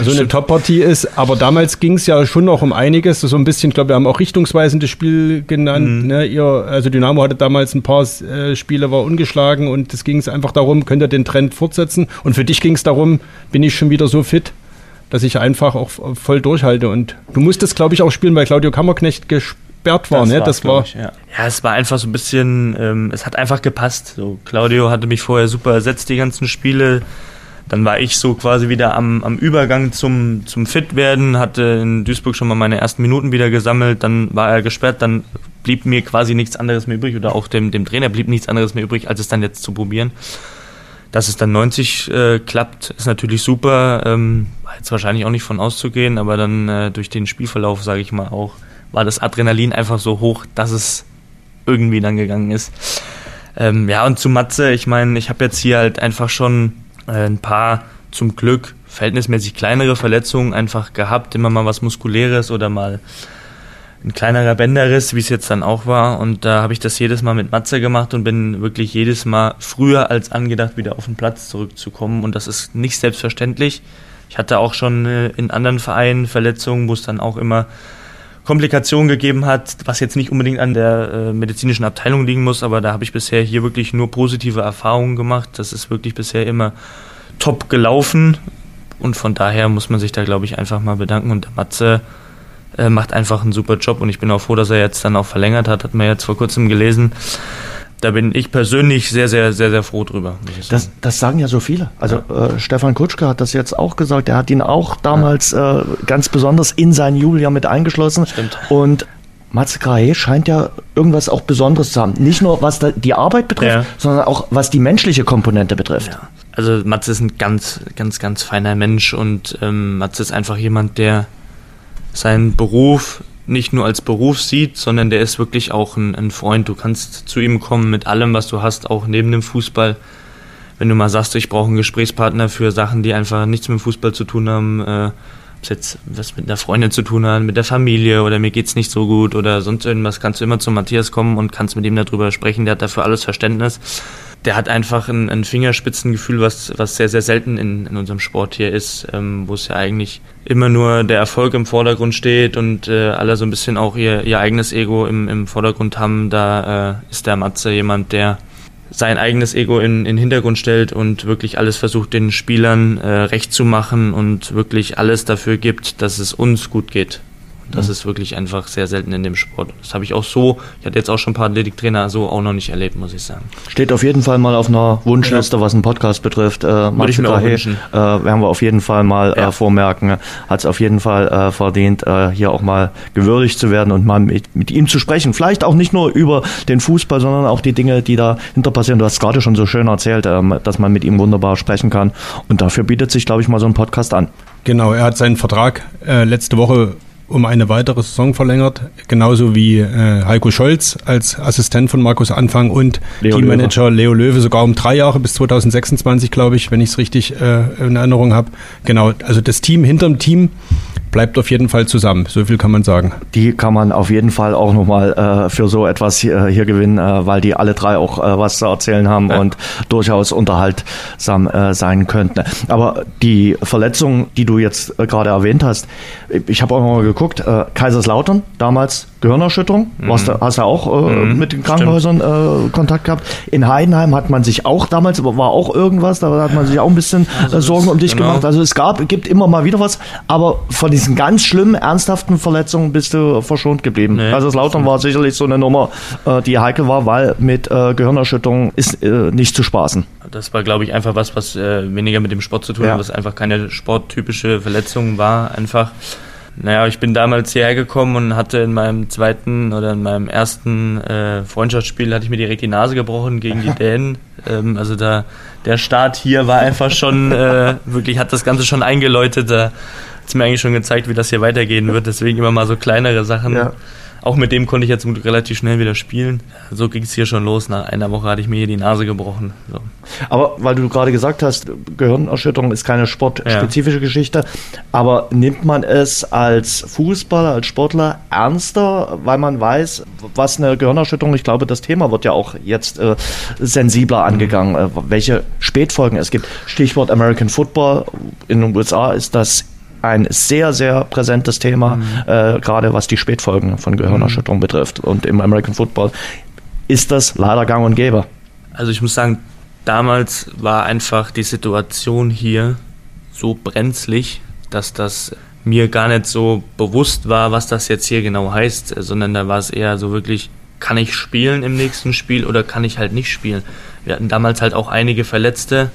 C: so eine Top-Partie ist. Aber damals ging es ja schon noch um einiges. So ein bisschen, ich glaube, wir haben auch richtungsweisendes Spiel genannt. Mhm. Ne? Ihr, also Dynamo hatte damals ein paar äh, Spiele, war ungeschlagen und es ging es einfach darum, könnt ihr den Trend fortsetzen. Und für dich ging es darum, bin ich schon wieder so fit, dass ich einfach auch voll durchhalte. Und du musstest, glaube ich, auch spielen, weil Claudio Kammerknecht gesperrt war. Das ne? Das war.
D: Ich, ja. ja. es war einfach so ein bisschen, ähm, es hat einfach gepasst. So, Claudio hatte mich vorher super ersetzt, die ganzen Spiele. Dann war ich so quasi wieder am, am Übergang zum, zum Fitwerden, hatte in Duisburg schon mal meine ersten Minuten wieder gesammelt, dann war er gesperrt, dann blieb mir quasi nichts anderes mehr übrig oder auch dem, dem Trainer blieb nichts anderes mehr übrig, als es dann jetzt zu probieren. Dass es dann 90 äh, klappt, ist natürlich super. Ähm, war jetzt wahrscheinlich auch nicht von auszugehen, aber dann äh, durch den Spielverlauf, sage ich mal auch, war das Adrenalin einfach so hoch, dass es irgendwie dann gegangen ist. Ähm, ja, und zu Matze, ich meine, ich habe jetzt hier halt einfach schon äh, ein paar zum Glück verhältnismäßig kleinere Verletzungen einfach gehabt, immer mal was Muskuläres oder mal ein kleinerer Bänderriss, wie es jetzt dann auch war. Und da habe ich das jedes Mal mit Matze gemacht und bin wirklich jedes Mal früher als angedacht wieder auf den Platz zurückzukommen. Und das ist nicht selbstverständlich. Ich hatte auch schon äh, in anderen Vereinen Verletzungen, wo es dann auch immer Komplikationen gegeben hat, was jetzt nicht unbedingt an der äh, medizinischen Abteilung liegen muss, aber da habe ich bisher hier wirklich nur positive Erfahrungen gemacht. Das ist wirklich bisher immer top gelaufen und von daher muss man sich da, glaube ich, einfach mal bedanken. Und der Matze äh, macht einfach einen super Job und ich bin auch froh, dass er jetzt dann auch verlängert hat, hat man jetzt vor kurzem gelesen da bin ich persönlich sehr, sehr, sehr, sehr froh drüber.
B: Das, das sagen ja so viele. Also ja. äh, Stefan Kutschke hat das jetzt auch gesagt. Er hat ihn auch damals ja. äh, ganz besonders in sein Julia mit eingeschlossen.
D: Stimmt.
B: Und Matze Grahe scheint ja irgendwas auch Besonderes zu haben. Nicht nur was die Arbeit betrifft, ja. sondern auch was die menschliche Komponente betrifft. Ja.
D: Also Matze ist ein ganz, ganz, ganz feiner Mensch und ähm, Matze ist einfach jemand, der seinen Beruf nicht nur als Beruf sieht, sondern der ist wirklich auch ein, ein, Freund. Du kannst zu ihm kommen mit allem, was du hast, auch neben dem Fußball. Wenn du mal sagst, ich brauche einen Gesprächspartner für Sachen, die einfach nichts mit dem Fußball zu tun haben, äh, ob es jetzt was mit einer Freundin zu tun hat, mit der Familie oder mir geht's nicht so gut oder sonst irgendwas, kannst du immer zu Matthias kommen und kannst mit ihm darüber sprechen. Der hat dafür alles Verständnis der hat einfach ein, ein Fingerspitzengefühl, was, was sehr, sehr selten in, in unserem Sport hier ist, ähm, wo es ja eigentlich immer nur der Erfolg im Vordergrund steht und äh, alle so ein bisschen auch ihr, ihr eigenes Ego im, im Vordergrund haben. Da äh, ist der Matze jemand, der sein eigenes Ego in, in den Hintergrund stellt und wirklich alles versucht, den Spielern äh, recht zu machen und wirklich alles dafür gibt, dass es uns gut geht. Das ist wirklich einfach sehr selten in dem Sport. Das habe ich auch so, ich hatte jetzt auch schon ein paar Athletiktrainer so auch noch nicht erlebt, muss ich sagen.
B: Steht auf jeden Fall mal auf einer Wunschliste, ja. was einen Podcast betrifft. Äh, Würde ich mir auch wünschen. Äh, werden wir auf jeden Fall mal äh, ja. äh, vormerken. Hat es auf jeden Fall äh, verdient, äh, hier auch mal gewürdigt zu werden und mal mit, mit ihm zu sprechen. Vielleicht auch nicht nur über den Fußball, sondern auch die Dinge, die dahinter passieren. Du hast gerade schon so schön erzählt, ähm, dass man mit ihm wunderbar sprechen kann. Und dafür bietet sich, glaube ich, mal so ein Podcast an.
C: Genau, er hat seinen Vertrag äh, letzte Woche um eine weitere Saison verlängert, genauso wie äh, Heiko Scholz als Assistent von Markus Anfang und Leo Teammanager Löwe. Leo Löwe sogar um drei Jahre bis 2026, glaube ich, wenn ich es richtig äh, in Erinnerung habe. Genau, also das Team hinterm Team bleibt auf jeden Fall zusammen. So viel kann man sagen.
B: Die kann man auf jeden Fall auch nochmal äh, für so etwas hier, hier gewinnen, äh, weil die alle drei auch äh, was zu erzählen haben ja. und durchaus unterhaltsam äh, sein könnten. Aber die Verletzung, die du jetzt äh, gerade erwähnt hast, ich habe auch mal geguckt, äh, Kaiserslautern, damals Gehirnerschütterung, mhm. hast, du, hast du auch äh, mhm. mit den Krankenhäusern äh, Kontakt gehabt. In Heidenheim hat man sich auch damals, war auch irgendwas, da hat man sich auch ein bisschen also äh, Sorgen um dich genau. gemacht. Also es gab, gibt immer mal wieder was, aber von diesen ganz schlimmen, ernsthaften Verletzungen bist du verschont geblieben. Nee, also das Lautern war sicherlich so eine Nummer, äh, die heikel war, weil mit äh, Gehirnerschütterung ist äh, nicht zu spaßen.
D: Das war, glaube ich, einfach was, was äh, weniger mit dem Sport zu tun ja. hat, was einfach keine sporttypische Verletzung war, einfach. Naja, ich bin damals hierher gekommen und hatte in meinem zweiten oder in meinem ersten äh, Freundschaftsspiel hatte ich mir direkt die Nase gebrochen gegen die Dänen. Ähm, also da der Start hier war einfach schon äh, wirklich hat das Ganze schon eingeläutet. Da es mir eigentlich schon gezeigt, wie das hier weitergehen wird. Deswegen immer mal so kleinere Sachen. Ja auch mit dem konnte ich jetzt relativ schnell wieder spielen. So ging es hier schon los. Nach einer Woche hatte ich mir hier die Nase gebrochen. So.
B: Aber weil du gerade gesagt hast, Gehirnerschütterung ist keine sportspezifische ja. Geschichte, aber nimmt man es als Fußballer, als Sportler ernster, weil man weiß, was eine Gehirnerschütterung, ich glaube, das Thema wird ja auch jetzt äh, sensibler angegangen, äh, welche Spätfolgen es gibt. Stichwort American Football. In den USA ist das ein sehr, sehr präsentes Thema, mhm. äh, gerade was die Spätfolgen von Gehirnerschütterung mhm. betrifft. Und im American Football ist das leider gang und gäbe.
D: Also ich muss sagen, damals war einfach die Situation hier so brenzlig, dass das mir gar nicht so bewusst war, was das jetzt hier genau heißt, sondern da war es eher so wirklich, kann ich spielen im nächsten Spiel oder kann ich halt nicht spielen. Wir hatten damals halt auch einige Verletzte,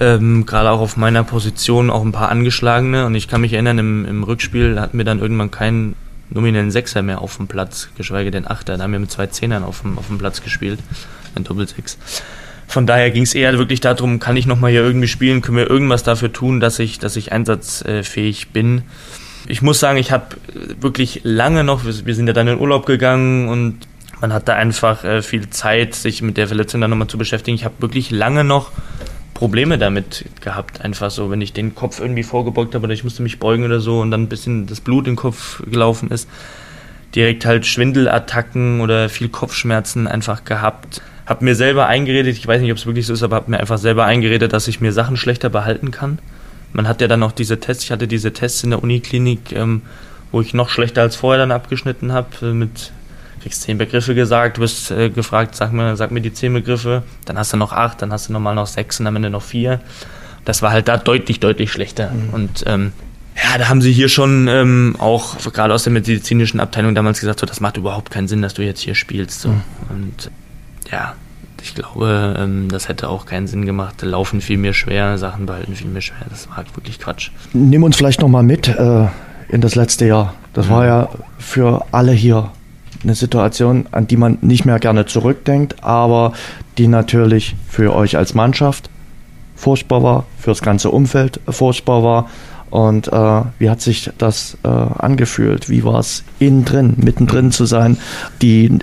D: ähm, Gerade auch auf meiner Position auch ein paar angeschlagene. Und ich kann mich erinnern, im, im Rückspiel hatten wir dann irgendwann keinen nominellen Sechser mehr auf dem Platz, geschweige denn Achter. Da haben wir mit zwei Zehnern auf dem, auf dem Platz gespielt, ein Doppelsechs. Von daher ging es eher wirklich darum, kann ich nochmal hier irgendwie spielen, können wir irgendwas dafür tun, dass ich, dass ich einsatzfähig bin. Ich muss sagen, ich habe wirklich lange noch, wir sind ja dann in Urlaub gegangen und man hat da einfach äh, viel Zeit, sich mit der Verletzung dann nochmal zu beschäftigen. Ich habe wirklich lange noch Probleme damit gehabt, einfach so, wenn ich den Kopf irgendwie vorgebeugt habe oder ich musste mich beugen oder so und dann ein bisschen das Blut im Kopf gelaufen ist, direkt halt Schwindelattacken oder viel Kopfschmerzen einfach gehabt. Hab mir selber eingeredet, ich weiß nicht, ob es wirklich so ist, aber hab mir einfach selber eingeredet, dass ich mir Sachen schlechter behalten kann. Man hat ja dann auch diese Tests, ich hatte diese Tests in der Uniklinik, ähm, wo ich noch schlechter als vorher dann abgeschnitten habe, äh, mit kriegst zehn Begriffe gesagt, du wirst äh, gefragt, sag mir, sag mir die zehn Begriffe, dann hast du noch acht, dann hast du nochmal noch sechs und am Ende noch vier. Das war halt da deutlich, deutlich schlechter. Mhm. Und ähm, ja, da haben sie hier schon ähm, auch gerade aus der medizinischen Abteilung damals gesagt, so, das macht überhaupt keinen Sinn, dass du jetzt hier spielst. So. Mhm. Und ja, ich glaube, ähm, das hätte auch keinen Sinn gemacht. Laufen viel mehr schwer, Sachen behalten viel mehr schwer. Das war halt wirklich Quatsch.
B: Nimm uns vielleicht nochmal mit äh, in das letzte Jahr. Das mhm. war ja für alle hier eine Situation, an die man nicht mehr gerne zurückdenkt, aber die natürlich für euch als Mannschaft furchtbar war, für das ganze Umfeld furchtbar war. Und äh, wie hat sich das äh, angefühlt? Wie war es innen drin, mittendrin zu sein, die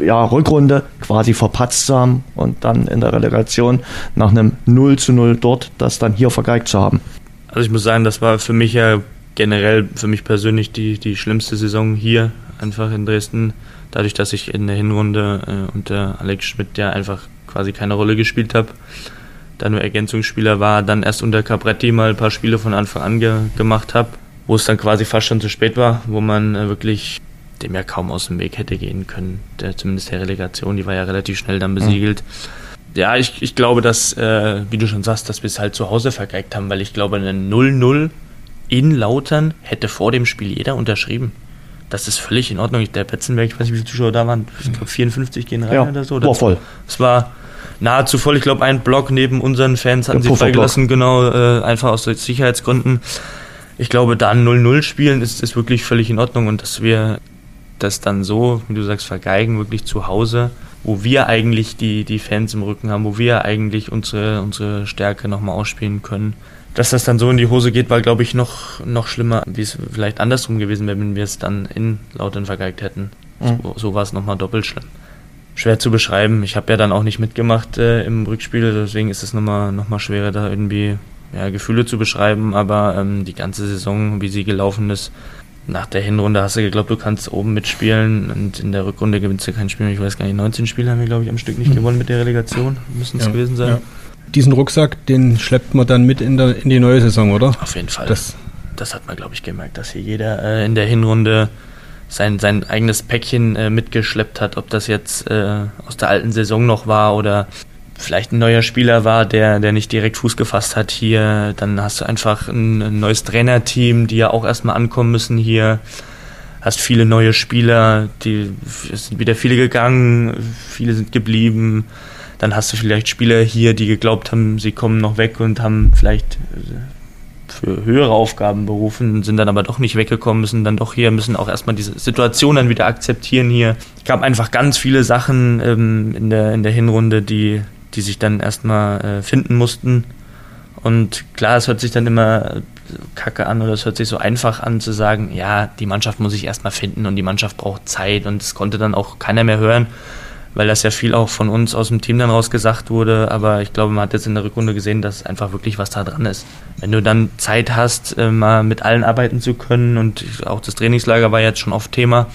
B: ja, Rückrunde quasi verpatzt zu haben und dann in der Relegation nach einem 0 zu 0 dort das dann hier vergeigt zu haben?
D: Also ich muss sagen, das war für mich ja generell, für mich persönlich die, die schlimmste Saison hier einfach in Dresden, dadurch, dass ich in der Hinrunde äh, unter Alex Schmidt ja einfach quasi keine Rolle gespielt habe, da nur Ergänzungsspieler war, dann erst unter Capretti mal ein paar Spiele von Anfang an ge gemacht habe, wo es dann quasi fast schon zu spät war, wo man äh, wirklich dem ja kaum aus dem Weg hätte gehen können. Der, zumindest der Relegation, die war ja relativ schnell dann besiegelt. Mhm. Ja, ich, ich glaube, dass, äh, wie du schon sagst, dass wir es halt zu Hause vergeigt haben, weil ich glaube, ein 0-0 in Lautern hätte vor dem Spiel jeder unterschrieben das ist völlig in Ordnung. Der Petzenberg, ich weiß nicht, wie viele Zuschauer da waren, ich glaube 54 gehen rein
B: ja,
D: oder so.
B: War voll.
D: Es war nahezu voll. Ich glaube, ein Block neben unseren Fans hatten sie freigelassen, genau, äh, einfach aus Sicherheitsgründen. Ich glaube, da 0-0 spielen ist, ist wirklich völlig in Ordnung und dass wir das dann so, wie du sagst, vergeigen, wirklich zu Hause, wo wir eigentlich die, die Fans im Rücken haben, wo wir eigentlich unsere, unsere Stärke nochmal ausspielen können dass das dann so in die Hose geht, war, glaube ich, noch, noch schlimmer, wie es vielleicht andersrum gewesen wäre, wenn wir es dann in Lautern vergeigt hätten. Mhm. So, so war es nochmal doppelt schlimm. Schwer zu beschreiben. Ich habe ja dann auch nicht mitgemacht äh, im Rückspiel, deswegen ist es nochmal noch mal schwerer, da irgendwie ja, Gefühle zu beschreiben. Aber ähm, die ganze Saison, wie sie gelaufen ist, nach der Hinrunde hast du geglaubt, du kannst oben mitspielen und in der Rückrunde gewinnst du kein Spiel. Ich weiß gar nicht, 19 Spiele haben wir, glaube ich, am Stück nicht mhm. gewonnen mit der Relegation. Müssen es ja, gewesen sein. Ja
C: diesen Rucksack, den schleppt man dann mit in, der, in die neue Saison, oder?
D: Auf jeden Fall. Das, das hat man, glaube ich, gemerkt, dass hier jeder äh, in der Hinrunde sein, sein eigenes Päckchen äh, mitgeschleppt hat, ob das jetzt äh, aus der alten Saison noch war oder vielleicht ein neuer Spieler war, der, der nicht direkt Fuß gefasst hat hier. Dann hast du einfach ein, ein neues Trainerteam, die ja auch erstmal ankommen müssen hier. Hast viele neue Spieler, die es sind wieder viele gegangen, viele sind geblieben dann hast du vielleicht Spieler hier, die geglaubt haben, sie kommen noch weg und haben vielleicht äh, für höhere Aufgaben berufen, sind dann aber doch nicht weggekommen, müssen dann doch hier, müssen auch erstmal diese Situation dann wieder akzeptieren hier. Es gab einfach ganz viele Sachen ähm, in, der, in der Hinrunde, die, die sich dann erstmal äh, finden mussten. Und klar, es hört sich dann immer kacke an oder es hört sich so einfach an zu sagen, ja, die Mannschaft muss sich erstmal finden und die Mannschaft braucht Zeit und es konnte dann auch keiner mehr hören weil das ja viel auch von uns aus dem Team dann raus gesagt wurde. Aber ich glaube, man hat jetzt in der Rückrunde gesehen, dass einfach wirklich was da dran ist. Wenn du dann Zeit hast, äh, mal mit allen arbeiten zu können und auch das Trainingslager war jetzt schon oft Thema,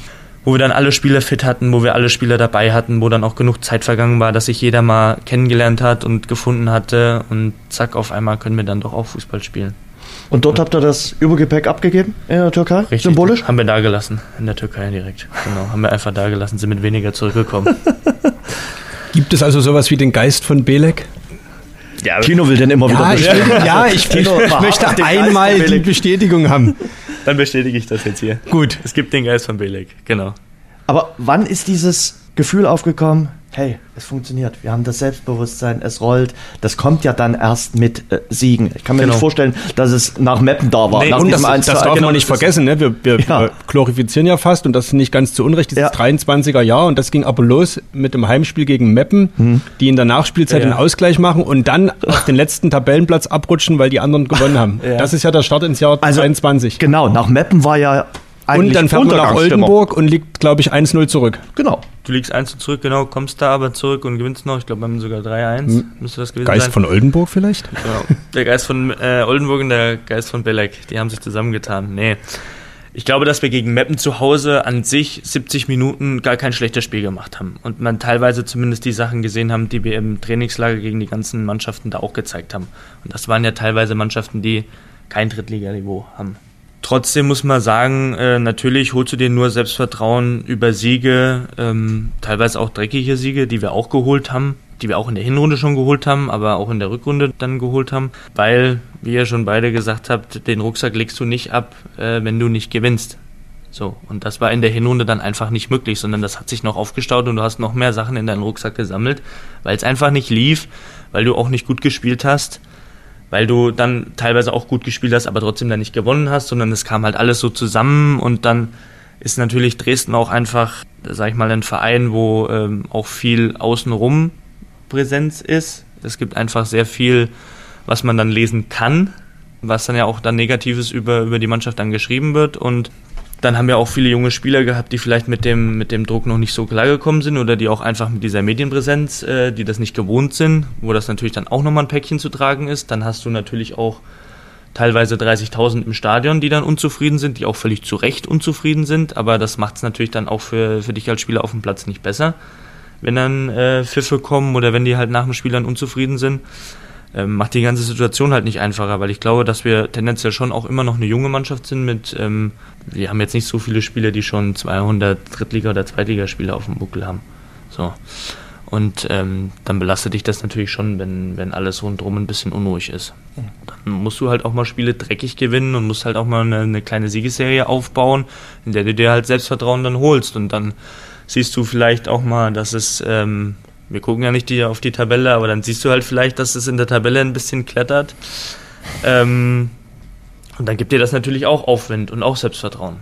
D: wo wir dann alle Spieler fit hatten, wo wir alle Spieler dabei hatten, wo dann auch genug Zeit vergangen war, dass sich jeder mal kennengelernt hat und gefunden hatte und zack, auf einmal können wir dann doch auch Fußball spielen.
B: Und dort habt ihr das Übergepäck abgegeben in der Türkei?
D: Richtig. Symbolisch? Haben wir da gelassen, in der Türkei direkt. Genau, haben wir einfach da gelassen, sind mit weniger zurückgekommen.
C: Gibt es also sowas wie den Geist von Belek?
B: Ja, Tino will den immer ja, wieder
C: bestätigen. Ich, ja, ich, Tino, ich möchte einmal die Bestätigung haben.
D: Dann bestätige ich das jetzt hier.
C: Gut.
D: Es gibt den Geist von Belek, genau.
B: Aber wann ist dieses Gefühl aufgekommen, hey, es funktioniert, wir haben das Selbstbewusstsein, es rollt. Das kommt ja dann erst mit äh, Siegen. Ich kann mir genau. nicht vorstellen, dass es nach Meppen da war. Nee,
C: und das, das darf genau, man nicht vergessen. Ne? Wir, wir ja. glorifizieren ja fast und das ist nicht ganz zu Unrecht, dieses ja. 23er Jahr und das ging aber los mit dem Heimspiel gegen Meppen, mhm. die in der Nachspielzeit ja, den Ausgleich machen und dann auf den letzten Tabellenplatz abrutschen, weil die anderen gewonnen haben. Das ist ja der Start ins Jahr also, 23.
B: Genau, nach Meppen war ja
C: und dann fährt man nach Oldenburg und liegt, glaube ich, 1-0 zurück.
D: Genau. Du liegst 1 zurück, genau, kommst da aber zurück und gewinnst noch. Ich glaube, wir haben sogar 3-1. Hm.
C: Müsste das gewesen Geist sein. von Oldenburg vielleicht?
D: Genau. Der Geist von äh, Oldenburg und der Geist von Belek, die haben sich zusammengetan. Nee. Ich glaube, dass wir gegen Meppen zu Hause an sich 70 Minuten gar kein schlechtes Spiel gemacht haben. Und man teilweise zumindest die Sachen gesehen haben, die wir im Trainingslager gegen die ganzen Mannschaften da auch gezeigt haben. Und das waren ja teilweise Mannschaften, die kein Drittliganiveau haben. Trotzdem muss man sagen, äh, natürlich holst du dir nur Selbstvertrauen über Siege, ähm, teilweise auch dreckige Siege, die wir auch geholt haben, die wir auch in der Hinrunde schon geholt haben, aber auch in der Rückrunde dann geholt haben, weil, wie ihr schon beide gesagt habt, den Rucksack legst du nicht ab, äh, wenn du nicht gewinnst. So, und das war in der Hinrunde dann einfach nicht möglich, sondern das hat sich noch aufgestaut und du hast noch mehr Sachen in deinen Rucksack gesammelt, weil es einfach nicht lief, weil du auch nicht gut gespielt hast weil du dann teilweise auch gut gespielt hast, aber trotzdem dann nicht gewonnen hast, sondern es kam halt alles so zusammen und dann ist natürlich Dresden auch einfach, sag ich mal, ein Verein, wo ähm, auch viel außenrum Präsenz ist. Es gibt einfach sehr viel, was man dann lesen kann, was dann ja auch dann Negatives über, über die Mannschaft dann geschrieben wird und dann haben wir auch viele junge Spieler gehabt, die vielleicht mit dem, mit dem Druck noch nicht so klargekommen sind oder die auch einfach mit dieser Medienpräsenz, äh, die das nicht gewohnt sind, wo das natürlich dann auch nochmal ein Päckchen zu tragen ist. Dann hast du natürlich auch teilweise 30.000 im Stadion, die dann unzufrieden sind, die auch völlig zu Recht unzufrieden sind. Aber das macht es natürlich dann auch für, für dich als Spieler auf dem Platz nicht besser, wenn dann äh, Pfiffe kommen oder wenn die halt nach dem Spiel dann unzufrieden sind ähm, macht die ganze Situation halt nicht einfacher, weil ich glaube, dass wir tendenziell schon auch immer noch eine junge Mannschaft sind mit, ähm, wir haben jetzt nicht so viele Spieler, die schon 200 Drittliga- oder Zweitligaspieler auf dem Buckel haben. So. Und ähm, dann belastet dich das natürlich schon, wenn, wenn alles rundherum ein bisschen unruhig ist. Dann musst du halt auch mal Spiele dreckig gewinnen und musst halt auch mal eine, eine kleine Siegesserie aufbauen, in der du dir halt Selbstvertrauen dann holst. Und dann siehst du vielleicht auch mal, dass es ähm, wir gucken ja nicht die, auf die Tabelle, aber dann siehst du halt vielleicht, dass es in der Tabelle ein bisschen klettert. Ähm, und dann gibt dir das natürlich auch Aufwind und auch Selbstvertrauen.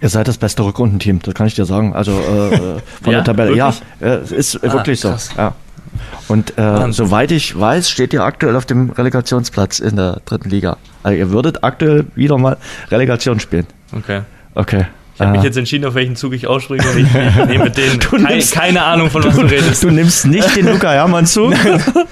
B: Ihr seid das beste Rückrundenteam, das kann ich dir sagen. Also äh, von ja, der Tabelle. Wirklich? Ja, äh, ist ah, wirklich so. Ja. Und äh, soweit ich weiß, steht ihr aktuell auf dem Relegationsplatz in der dritten Liga. Also ihr würdet aktuell wieder mal Relegation spielen.
D: Okay.
B: Okay.
D: Ich habe mich jetzt entschieden, auf welchen Zug ich ausspringe und ich, ich nehme den. Du Kein, keine Ahnung, von was du, du, redest.
B: Du nimmst nicht den Luca Hermann Zug.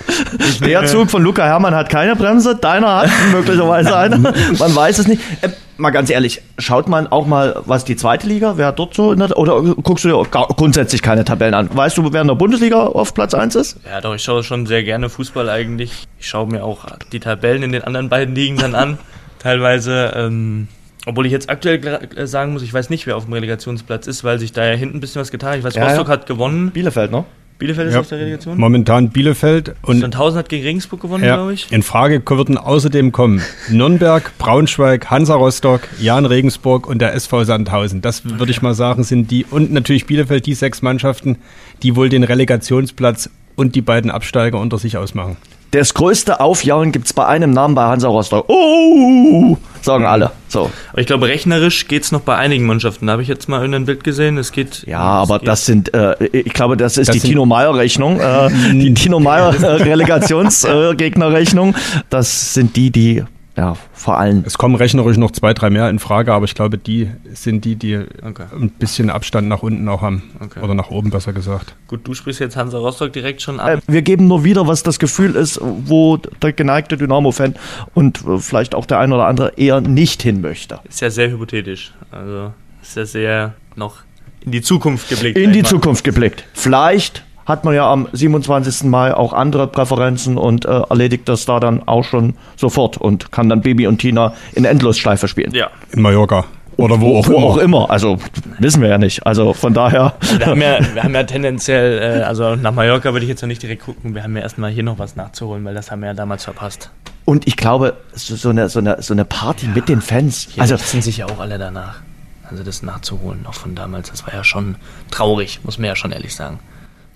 B: Der Zug von Luca Hermann hat keine Bremse, deiner hat möglicherweise eine. Man weiß es nicht. Äh, mal ganz ehrlich, schaut man auch mal, was die zweite Liga, wer dort so in der, oder guckst du dir grundsätzlich keine Tabellen an? Weißt du, wer in der Bundesliga auf Platz 1 ist?
D: Ja, doch, ich schaue schon sehr gerne Fußball eigentlich. Ich schaue mir auch die Tabellen in den anderen beiden Ligen dann an. Teilweise, ähm, obwohl ich jetzt aktuell äh, sagen muss, ich weiß nicht, wer auf dem Relegationsplatz ist, weil sich da ja hinten ein bisschen was getan hat. Ich weiß, ja, Rostock ja. hat gewonnen.
B: Bielefeld, ne?
D: Bielefeld ist ja, auf der Relegation?
C: Momentan Bielefeld.
D: Und Sandhausen hat gegen Regensburg gewonnen, ja, glaube ich.
C: In Frage würden außerdem kommen Nürnberg, Braunschweig, Hansa Rostock, Jan Regensburg und der SV Sandhausen. Das okay. würde ich mal sagen, sind die und natürlich Bielefeld, die sechs Mannschaften, die wohl den Relegationsplatz und die beiden Absteiger unter sich ausmachen.
B: Das größte Aufjauen gibt es bei einem Namen bei Hansa Rostock. Oh, sagen alle. So.
D: Aber ich glaube, rechnerisch geht es noch bei einigen Mannschaften. Da habe ich jetzt mal irgendein Bild gesehen. Es geht.
B: Ja, aber geht. das sind, äh, ich glaube, das ist das die Tino Meyer-Rechnung. Äh, die Tino Meyer-Relegationsgegner-Rechnung. das sind die, die ja, vor allem.
C: Es kommen rechnerisch noch zwei, drei mehr in Frage, aber ich glaube, die sind die, die okay. ein bisschen Abstand nach unten auch haben. Okay. Oder nach oben, besser gesagt.
D: Gut, du sprichst jetzt Hansa Rostock direkt schon ab.
B: Äh, wir geben nur wieder, was das Gefühl ist, wo der geneigte Dynamo-Fan und äh, vielleicht auch der ein oder andere eher nicht hin möchte.
D: Ist ja sehr hypothetisch. Also ist ja sehr noch in die Zukunft geblickt.
B: In die Zukunft geblickt. Vielleicht hat man ja am 27. Mai auch andere Präferenzen und äh, erledigt das da dann auch schon sofort und kann dann Baby und Tina in Endlosschleife spielen.
C: Ja. In Mallorca. Oder wo,
B: auch, wo immer. auch immer. Also wissen wir ja nicht. Also von daher.
D: Wir haben ja, wir haben ja tendenziell, äh, also nach Mallorca würde ich jetzt noch nicht direkt gucken. Wir haben ja erstmal hier noch was nachzuholen, weil das haben wir ja damals verpasst.
B: Und ich glaube, so eine, so eine, so eine Party ja. mit den Fans.
D: Hier also sind sich ja auch alle danach. Also das nachzuholen, noch von damals, das war ja schon traurig, muss man ja schon ehrlich sagen.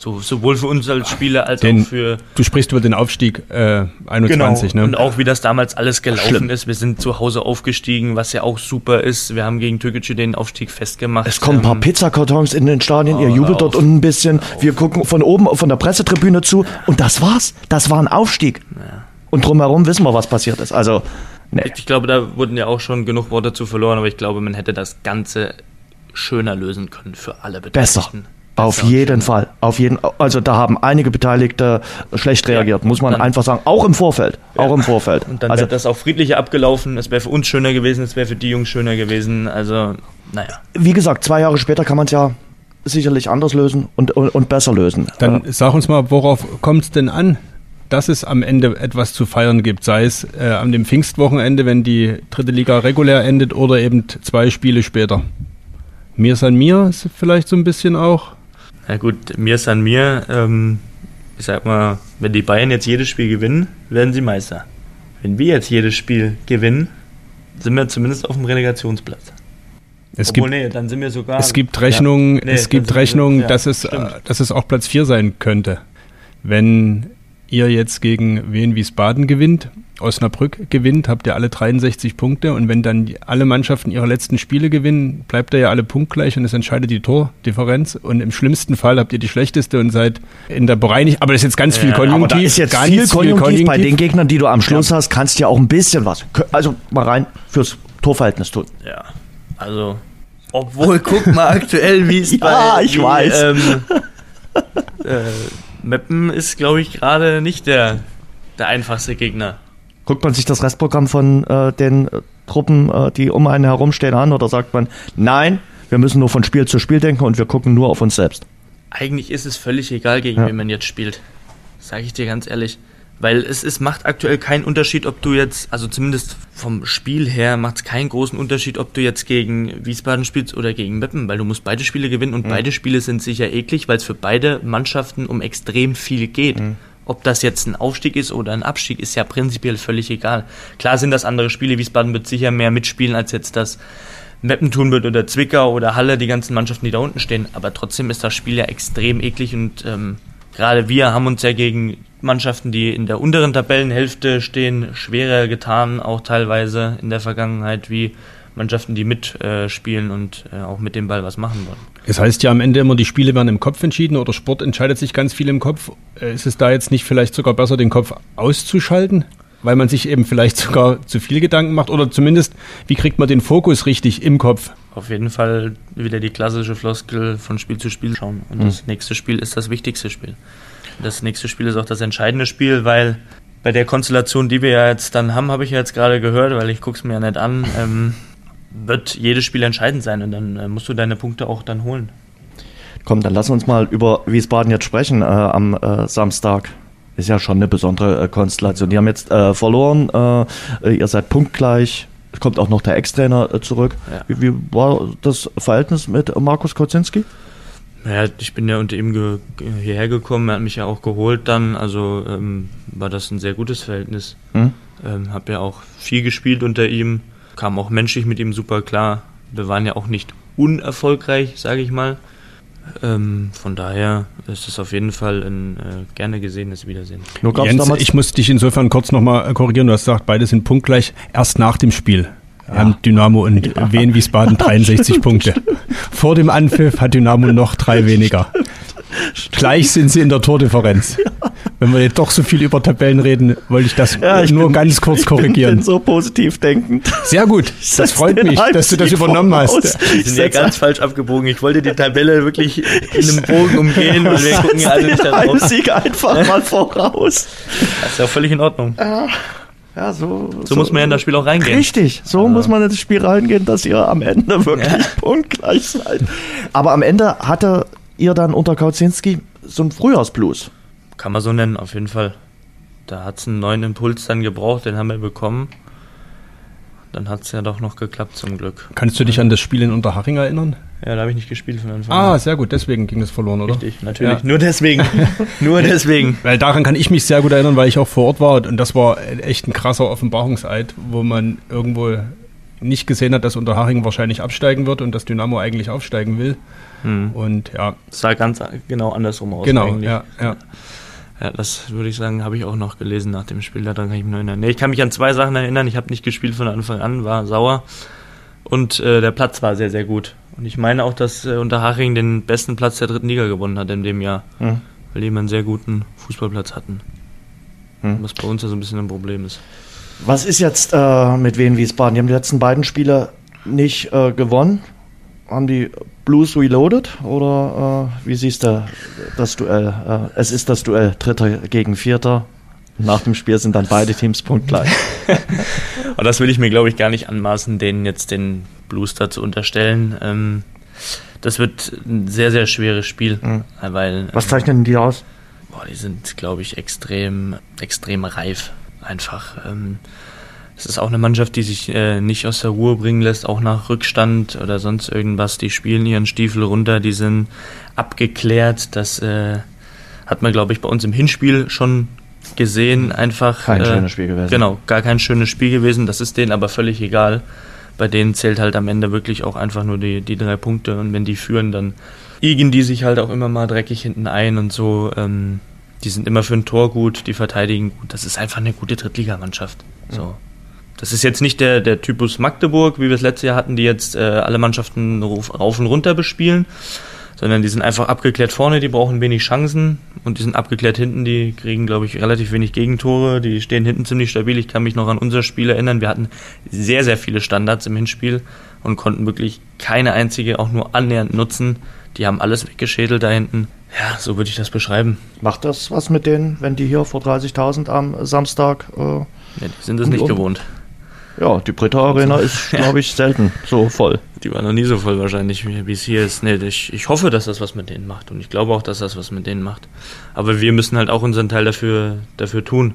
D: So, sowohl für uns als Spieler als den, auch für.
C: Du sprichst über den Aufstieg äh, 21,
D: genau.
C: ne?
D: Und auch wie das damals alles gelaufen Schlimm. ist. Wir sind zu Hause aufgestiegen, was ja auch super ist. Wir haben gegen Türkgücü den Aufstieg festgemacht.
B: Es kommen ein paar ähm, Pizzakartons in den Stadien, oh, ihr jubelt dort unten ein bisschen. Wir gucken von oben von der Pressetribüne zu und das war's. Das war ein Aufstieg. Ja. Und drumherum wissen wir, was passiert ist. Also
D: Nee. Ich, ich, glaube, da wurden ja auch schon genug Worte zu verloren, aber ich glaube, man hätte das Ganze schöner lösen können für alle
B: Beteiligten. Besser. Auf jeden Fall. Auf jeden, also da haben einige Beteiligte schlecht reagiert, ja, muss man einfach sagen. Auch im Vorfeld. Ja. Auch im Vorfeld.
D: Und dann
B: also,
D: wäre das auch friedlicher abgelaufen. Es wäre für uns schöner gewesen, es wäre für die Jungs schöner gewesen. Also, naja.
B: Wie gesagt, zwei Jahre später kann man es ja sicherlich anders lösen und, und, und besser lösen.
C: Dann äh, sag uns mal, worauf kommt es denn an? dass es am Ende etwas zu feiern gibt, sei es äh, an dem Pfingstwochenende, wenn die dritte Liga regulär endet oder eben zwei Spiele später. Mir san mir ist vielleicht so ein bisschen auch.
D: Na gut, mir san mir. Ähm, ich sag mal, wenn die Bayern jetzt jedes Spiel gewinnen, werden sie Meister. Wenn wir jetzt jedes Spiel gewinnen, sind wir zumindest auf dem Relegationsplatz.
C: Es Obwohl, gibt, nee, dann sind wir sogar. Es gibt Rechnungen, ja, nee, es gibt Rechnungen, ja, dass es, dass es auch Platz 4 sein könnte. Wenn ihr jetzt gegen Wien Wiesbaden gewinnt, Osnabrück gewinnt, habt ihr alle 63 Punkte und wenn dann alle Mannschaften ihre letzten Spiele gewinnen, bleibt ihr ja alle punktgleich und es entscheidet die Tordifferenz und im schlimmsten Fall habt ihr die schlechteste und seid in der Bereinigung, aber das ist jetzt ganz viel Konjunktiv. Aber da
B: ist jetzt viel Konjunktiv, viel Konjunktiv, bei den Gegnern, die du am Schluss ja. hast, kannst du ja auch ein bisschen was, also mal rein fürs Torverhältnis tun.
D: Ja, also obwohl, guck mal aktuell, wie es
B: ja, bei... ich wie, weiß. Ähm,
D: äh, Meppen ist, glaube ich, gerade nicht der, der einfachste Gegner.
B: Guckt man sich das Restprogramm von äh, den äh, Truppen, äh, die um einen herumstehen, an oder sagt man, nein, wir müssen nur von Spiel zu Spiel denken und wir gucken nur auf uns selbst?
D: Eigentlich ist es völlig egal, gegen ja. wen man jetzt spielt. Sage ich dir ganz ehrlich. Weil es, es macht aktuell keinen Unterschied, ob du jetzt, also zumindest vom Spiel her, macht es keinen großen Unterschied, ob du jetzt gegen Wiesbaden spielst oder gegen Meppen, weil du musst beide Spiele gewinnen und mhm. beide Spiele sind sicher eklig, weil es für beide Mannschaften um extrem viel geht. Mhm. Ob das jetzt ein Aufstieg ist oder ein Abstieg, ist ja prinzipiell völlig egal. Klar sind das andere Spiele, Wiesbaden wird sicher mehr mitspielen, als jetzt das Meppen tun wird oder Zwickau oder Halle, die ganzen Mannschaften, die da unten stehen. Aber trotzdem ist das Spiel ja extrem eklig und ähm, gerade wir haben uns ja gegen Mannschaften, die in der unteren Tabellenhälfte stehen, schwerer getan, auch teilweise in der Vergangenheit, wie Mannschaften, die mitspielen äh, und äh, auch mit dem Ball was machen wollen.
C: Es heißt ja am Ende immer, die Spiele werden im Kopf entschieden oder Sport entscheidet sich ganz viel im Kopf. Äh, ist es da jetzt nicht vielleicht sogar besser, den Kopf auszuschalten? Weil man sich eben vielleicht sogar zu viel Gedanken macht oder zumindest, wie kriegt man den Fokus richtig im Kopf?
D: Auf jeden Fall wieder die klassische Floskel von Spiel zu Spiel schauen. Und mhm. das nächste Spiel ist das wichtigste Spiel. Das nächste Spiel ist auch das entscheidende Spiel, weil bei der Konstellation, die wir ja jetzt dann haben, habe ich ja jetzt gerade gehört, weil ich gucke es mir ja nicht an, ähm, wird jedes Spiel entscheidend sein und dann äh, musst du deine Punkte auch dann holen.
B: Komm, dann lass uns mal über Wiesbaden jetzt sprechen äh, am äh, Samstag. Ist ja schon eine besondere äh, Konstellation. Die haben jetzt äh, verloren, äh, ihr seid punktgleich. Es kommt auch noch der Ex-Trainer zurück. Ja. Wie, wie, war das Verhältnis mit Markus Kocinski?
D: Naja, ich bin ja unter ihm ge hierher gekommen, er hat mich ja auch geholt dann, also ähm, war das ein sehr gutes Verhältnis. Hm? Ähm, hab ja auch viel gespielt unter ihm, kam auch menschlich mit ihm super klar. Wir waren ja auch nicht unerfolgreich, sage ich mal. Ähm, von daher ist es auf jeden Fall ein äh, gerne gesehenes Wiedersehen.
C: Jens, ich muss dich insofern kurz nochmal korrigieren. Du hast gesagt, beide sind punktgleich. Erst nach dem Spiel ja. haben Dynamo und ja. Wien Wiesbaden 63 Punkte. Vor dem Anpfiff hat Dynamo noch drei weniger. Gleich sind sie in der Tordifferenz. Wenn wir jetzt doch so viel über Tabellen reden, wollte ich das ja, ich nur bin, ganz kurz korrigieren. Ich bin
B: so positiv denkend.
C: Sehr gut. Das freut mich, dass du das übernommen hast.
D: Wir sind ja ganz falsch abgebogen. Ich wollte die Tabelle wirklich in einem Bogen umgehen und wir gucken ja alle nicht darauf.
B: Sieg einfach mal voraus.
D: Das ist ja völlig in Ordnung.
B: Ja. Ja,
D: so, so, so, muss man ja in das Spiel auch reingehen.
B: Richtig, so ja. muss man in das Spiel reingehen, dass ihr am Ende wirklich ja. punktgleich seid. Aber am Ende hatte ihr dann unter Kauzinski so ein Frühjahrsblues.
D: Kann man so nennen, auf jeden Fall. Da hat es einen neuen Impuls dann gebraucht, den haben wir bekommen. Dann hat es ja doch noch geklappt, zum Glück.
C: Kannst du dich an das Spiel in Unterhaching erinnern?
D: Ja, da habe ich nicht gespielt von
C: Anfang an. Ah, sehr gut, deswegen ging es verloren, oder?
D: Richtig, natürlich. Ja. Nur deswegen. Nur deswegen.
C: Weil daran kann ich mich sehr gut erinnern, weil ich auch vor Ort war und das war echt ein krasser Offenbarungseid, wo man irgendwo nicht gesehen hat, dass Unterhaching wahrscheinlich absteigen wird und dass Dynamo eigentlich aufsteigen will. Hm. Und ja.
D: Das sah ganz genau andersrum aus.
C: Genau, eigentlich. ja, ja.
D: Ja, das würde ich sagen, habe ich auch noch gelesen nach dem Spiel. Daran kann ich mich noch erinnern. Nee, ich kann mich an zwei Sachen erinnern. Ich habe nicht gespielt von Anfang an, war sauer. Und äh, der Platz war sehr, sehr gut. Und ich meine auch, dass äh, Unterhaching den besten Platz der dritten Liga gewonnen hat in dem Jahr. Mhm. Weil die einen sehr guten Fußballplatz hatten. Mhm. Was bei uns ja so ein bisschen ein Problem ist.
B: Was ist jetzt äh, mit Wien Wiesbaden? Die haben die letzten beiden Spiele nicht äh, gewonnen. Haben die Blues reloaded oder äh, wie siehst du das Duell? Äh, es ist das Duell Dritter gegen Vierter. Nach dem Spiel sind dann beide Teams punktgleich.
D: Und das will ich mir, glaube ich, gar nicht anmaßen, denen jetzt den Blues da zu unterstellen. Ähm, das wird ein sehr, sehr schweres Spiel. Mhm. Weil,
B: Was zeichnen die aus?
D: Boah, die sind, glaube ich, extrem, extrem reif. Einfach. Ähm, es ist auch eine Mannschaft, die sich äh, nicht aus der Ruhe bringen lässt, auch nach Rückstand oder sonst irgendwas. Die spielen ihren Stiefel runter, die sind abgeklärt. Das äh, hat man, glaube ich, bei uns im Hinspiel schon gesehen. Einfach.
B: Kein äh, schönes Spiel gewesen.
D: Genau, gar kein schönes Spiel gewesen. Das ist denen aber völlig egal. Bei denen zählt halt am Ende wirklich auch einfach nur die, die drei Punkte. Und wenn die führen, dann igen die sich halt auch immer mal dreckig hinten ein und so. Ähm, die sind immer für ein Tor gut, die verteidigen gut. Das ist einfach eine gute Drittligamannschaft. So. Das ist jetzt nicht der, der Typus Magdeburg, wie wir es letztes Jahr hatten, die jetzt äh, alle Mannschaften rauf und runter bespielen, sondern die sind einfach abgeklärt vorne, die brauchen wenig Chancen und die sind abgeklärt hinten, die kriegen, glaube ich, relativ wenig Gegentore, die stehen hinten ziemlich stabil. Ich kann mich noch an unser Spiel erinnern, wir hatten sehr, sehr viele Standards im Hinspiel und konnten wirklich keine einzige auch nur annähernd nutzen. Die haben alles weggeschädelt da hinten. Ja, so würde ich das beschreiben.
B: Macht das was mit denen, wenn die hier vor 30.000 am Samstag. Äh, ja,
D: die sind es nicht gewohnt.
B: Ja, die Britta Arena ist, glaube ich, selten so voll.
D: Die war noch nie so voll wahrscheinlich, wie es hier ist. Nee, ich, ich hoffe, dass das was mit denen macht. Und ich glaube auch, dass das was mit denen macht. Aber wir müssen halt auch unseren Teil dafür, dafür tun,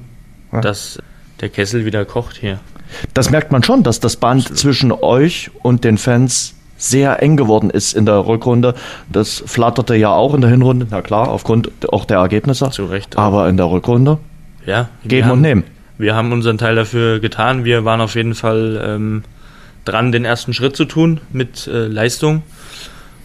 D: ja. dass der Kessel wieder kocht hier.
B: Das merkt man schon, dass das Band Absolut. zwischen euch und den Fans sehr eng geworden ist in der Rückrunde. Das flatterte ja auch in der Hinrunde, na klar, aufgrund auch der Ergebnisse.
D: Zu Recht.
B: Aber in der Rückrunde
D: ja,
B: geben und nehmen.
D: Wir haben unseren Teil dafür getan. Wir waren auf jeden Fall ähm, dran, den ersten Schritt zu tun mit äh, Leistung.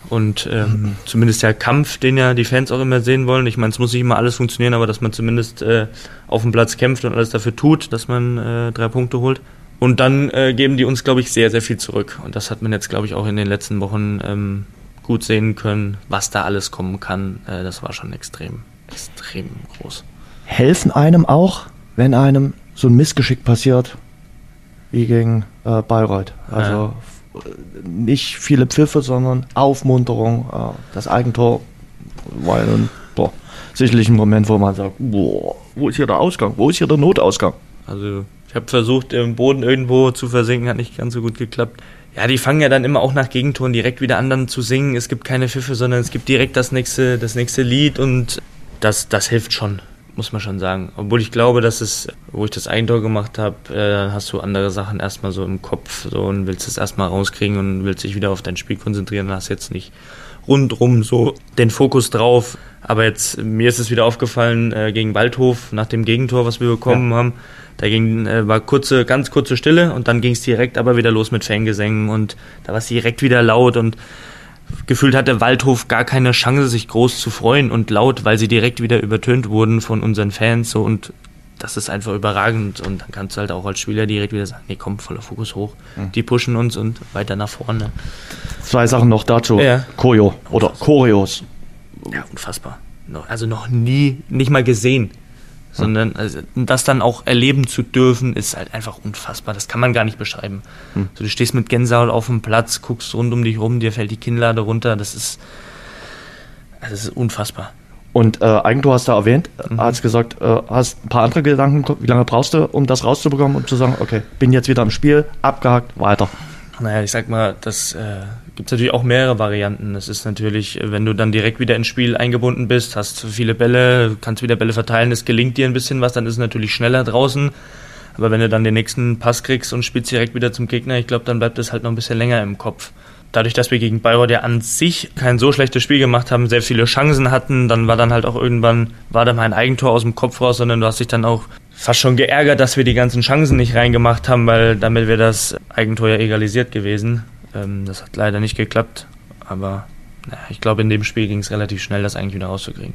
D: Und ähm, zumindest der Kampf, den ja die Fans auch immer sehen wollen. Ich meine, es muss nicht immer alles funktionieren, aber dass man zumindest äh, auf dem Platz kämpft und alles dafür tut, dass man äh, drei Punkte holt. Und dann äh, geben die uns, glaube ich, sehr, sehr viel zurück. Und das hat man jetzt, glaube ich, auch in den letzten Wochen ähm, gut sehen können, was da alles kommen kann. Äh, das war schon extrem, extrem groß.
B: Helfen einem auch, wenn einem so ein Missgeschick passiert, wie gegen äh, Bayreuth. Also ja. nicht viele Pfiffe, sondern Aufmunterung. Äh, das Eigentor war ja nun boah, sicherlich ein Moment, wo man sagt, boah, wo ist hier der Ausgang? Wo ist hier der Notausgang?
D: Also ich habe versucht, im Boden irgendwo zu versinken, hat nicht ganz so gut geklappt. Ja, die fangen ja dann immer auch nach Gegentoren direkt wieder an dann zu singen. Es gibt keine Pfiffe, sondern es gibt direkt das nächste, das nächste Lied und das, das hilft schon, muss man schon sagen. Obwohl ich glaube, dass es, wo ich das Eigentor gemacht habe, äh, hast du andere Sachen erstmal so im Kopf so und willst es erstmal rauskriegen und willst dich wieder auf dein Spiel konzentrieren und hast jetzt nicht rundrum so den Fokus drauf. Aber jetzt, mir ist es wieder aufgefallen, äh, gegen Waldhof, nach dem Gegentor, was wir bekommen ja. haben, da ging, äh, war kurze, ganz kurze Stille und dann ging es direkt aber wieder los mit Fangesängen und da war es direkt wieder laut und gefühlt hatte Waldhof gar keine Chance, sich groß zu freuen und laut, weil sie direkt wieder übertönt wurden von unseren Fans so und das ist einfach überragend und dann kannst du halt auch als Spieler direkt wieder sagen, nee komm, voller Fokus hoch, mhm. die pushen uns und weiter nach vorne.
B: Zwei Sachen noch dazu,
D: ja.
B: Choreo oder Choreos.
D: Ja, unfassbar. Also noch nie, nicht mal gesehen sondern also, das dann auch erleben zu dürfen, ist halt einfach unfassbar. Das kann man gar nicht beschreiben. Hm. So, du stehst mit Gänsehaut auf dem Platz, guckst rund um dich rum, dir fällt die Kinnlade runter. Das ist, das ist unfassbar.
B: Und äh, Eigentor hast du erwähnt, mhm. hast gesagt, äh, hast ein paar andere Gedanken, wie lange brauchst du, um das rauszubekommen, um zu sagen, okay, bin jetzt wieder im Spiel, abgehakt, weiter.
D: Naja, ich sag mal, das äh, gibt es natürlich auch mehrere Varianten. Es ist natürlich, wenn du dann direkt wieder ins Spiel eingebunden bist, hast viele Bälle, kannst wieder Bälle verteilen, es gelingt dir ein bisschen was, dann ist es natürlich schneller draußen. Aber wenn du dann den nächsten Pass kriegst und spielst direkt wieder zum Gegner, ich glaube, dann bleibt es halt noch ein bisschen länger im Kopf. Dadurch, dass wir gegen Bayreuth ja an sich kein so schlechtes Spiel gemacht haben, sehr viele Chancen hatten, dann war dann halt auch irgendwann, war da mein Eigentor aus dem Kopf raus, sondern du hast dich dann auch fast schon geärgert, dass wir die ganzen Chancen nicht reingemacht haben, weil damit wäre das Eigentor ja egalisiert gewesen. Ähm, das hat leider nicht geklappt, aber naja, ich glaube, in dem Spiel ging es relativ schnell, das eigentlich wieder rauszukriegen.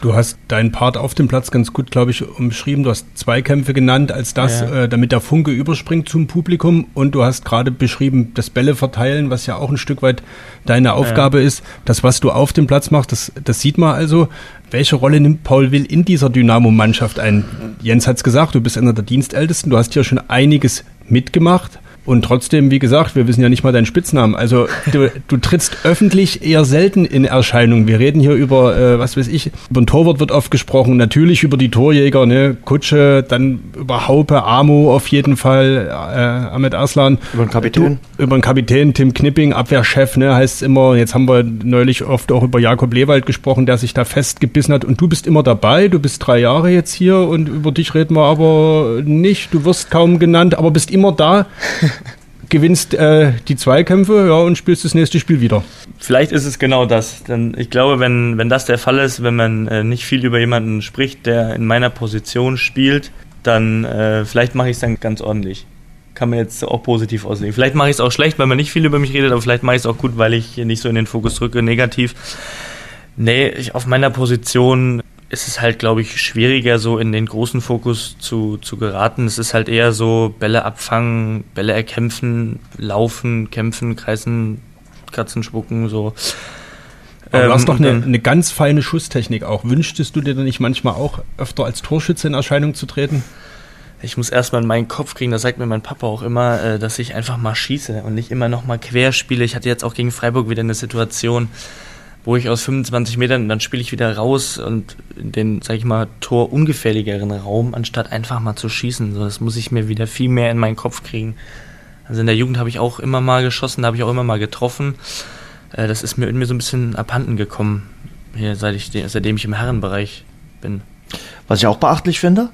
C: Du hast deinen Part auf dem Platz ganz gut, glaube ich, umschrieben. Du hast Zweikämpfe genannt als das, ja. äh, damit der Funke überspringt zum Publikum. Und du hast gerade beschrieben, das Bälle verteilen, was ja auch ein Stück weit deine Aufgabe ja. ist. Das, was du auf dem Platz machst, das, das sieht man also. Welche Rolle nimmt Paul Will in dieser Dynamo-Mannschaft ein? Jens hat es gesagt, du bist einer der Dienstältesten. Du hast ja schon einiges mitgemacht. Und trotzdem, wie gesagt, wir wissen ja nicht mal deinen Spitznamen. Also du, du trittst öffentlich eher selten in Erscheinung. Wir reden hier über, äh, was weiß ich, über den Torwart wird oft gesprochen, natürlich über die Torjäger, ne, Kutsche, dann über Haupe, Amo auf jeden Fall, äh, Ahmed Aslan.
B: Über den Kapitän.
C: Du, über den Kapitän, Tim Knipping, Abwehrchef, ne, heißt es immer. Jetzt haben wir neulich oft auch über Jakob Lewald gesprochen, der sich da festgebissen hat. Und du bist immer dabei, du bist drei Jahre jetzt hier und über dich reden wir aber nicht. Du wirst kaum genannt, aber bist immer da. Gewinnst äh, die Zweikämpfe ja, und spielst das nächste Spiel wieder.
D: Vielleicht ist es genau das. Denn ich glaube, wenn, wenn das der Fall ist, wenn man äh, nicht viel über jemanden spricht, der in meiner Position spielt, dann äh, vielleicht mache ich es dann ganz ordentlich. Kann man jetzt auch positiv auslegen. Vielleicht mache ich es auch schlecht, weil man nicht viel über mich redet, aber vielleicht mache ich es auch gut, weil ich nicht so in den Fokus drücke, negativ. Nee, ich, auf meiner Position ist es halt, glaube ich, schwieriger, so in den großen Fokus zu, zu geraten. Es ist halt eher so Bälle abfangen, Bälle erkämpfen, laufen, kämpfen, kreisen, kratzen, spucken, so.
C: Aber du hast ähm, doch eine, eine ganz feine Schusstechnik auch. Wünschtest du dir denn nicht manchmal auch öfter als Torschütze in Erscheinung zu treten?
D: Ich muss erstmal in meinen Kopf kriegen, das sagt mir mein Papa auch immer, äh, dass ich einfach mal schieße und nicht immer noch mal quer spiele. Ich hatte jetzt auch gegen Freiburg wieder eine Situation, wo ich aus 25 Metern, dann spiele ich wieder raus und in den, sag ich mal, torungefährligeren Raum, anstatt einfach mal zu schießen. So, das muss ich mir wieder viel mehr in meinen Kopf kriegen. Also in der Jugend habe ich auch immer mal geschossen, da habe ich auch immer mal getroffen. Äh, das ist mir in mir so ein bisschen abhanden gekommen, hier, seit ich, seitdem ich im Herrenbereich bin.
B: Was ich auch beachtlich finde,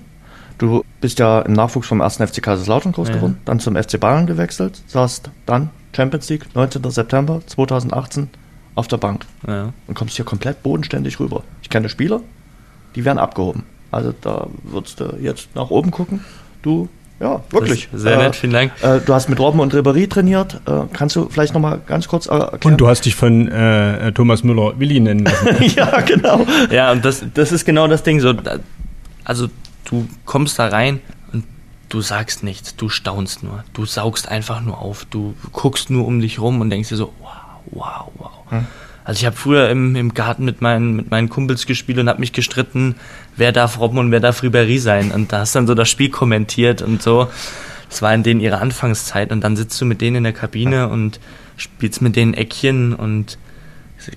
B: du bist ja im Nachwuchs vom 1. FC Kaiserslautern groß ja. geworden, dann zum FC Bayern gewechselt, saßt dann Champions League, 19. September 2018 auf der Bank ja. und kommst hier komplett bodenständig rüber. Ich kenne Spieler, die werden abgehoben. Also da würdest du jetzt nach oben gucken. Du, ja, wirklich.
D: Sehr nett, vielen Dank.
B: Äh, du hast mit Robben und Ribéry trainiert. Äh, kannst du vielleicht nochmal ganz kurz erklären?
C: Und du hast dich von äh, Thomas Müller Willi nennen lassen.
D: ja, genau. Ja, und das, das ist genau das Ding. So, also du kommst da rein und du sagst nichts, du staunst nur. Du saugst einfach nur auf. Du guckst nur um dich rum und denkst dir so, wow, wow. Hm. Also ich habe früher im, im Garten mit meinen, mit meinen Kumpels gespielt und habe mich gestritten, wer darf Robben und wer darf Ribéry sein. Und da hast dann so das Spiel kommentiert und so. Das war in denen ihre Anfangszeit. Und dann sitzt du mit denen in der Kabine und spielst mit denen Eckchen und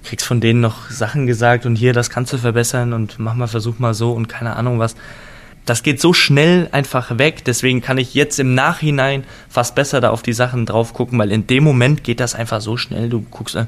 D: kriegst von denen noch Sachen gesagt und hier, das kannst du verbessern und mach mal, versuch mal so und keine Ahnung was das geht so schnell einfach weg. Deswegen kann ich jetzt im Nachhinein fast besser da auf die Sachen drauf gucken, weil in dem Moment geht das einfach so schnell. Du guckst an,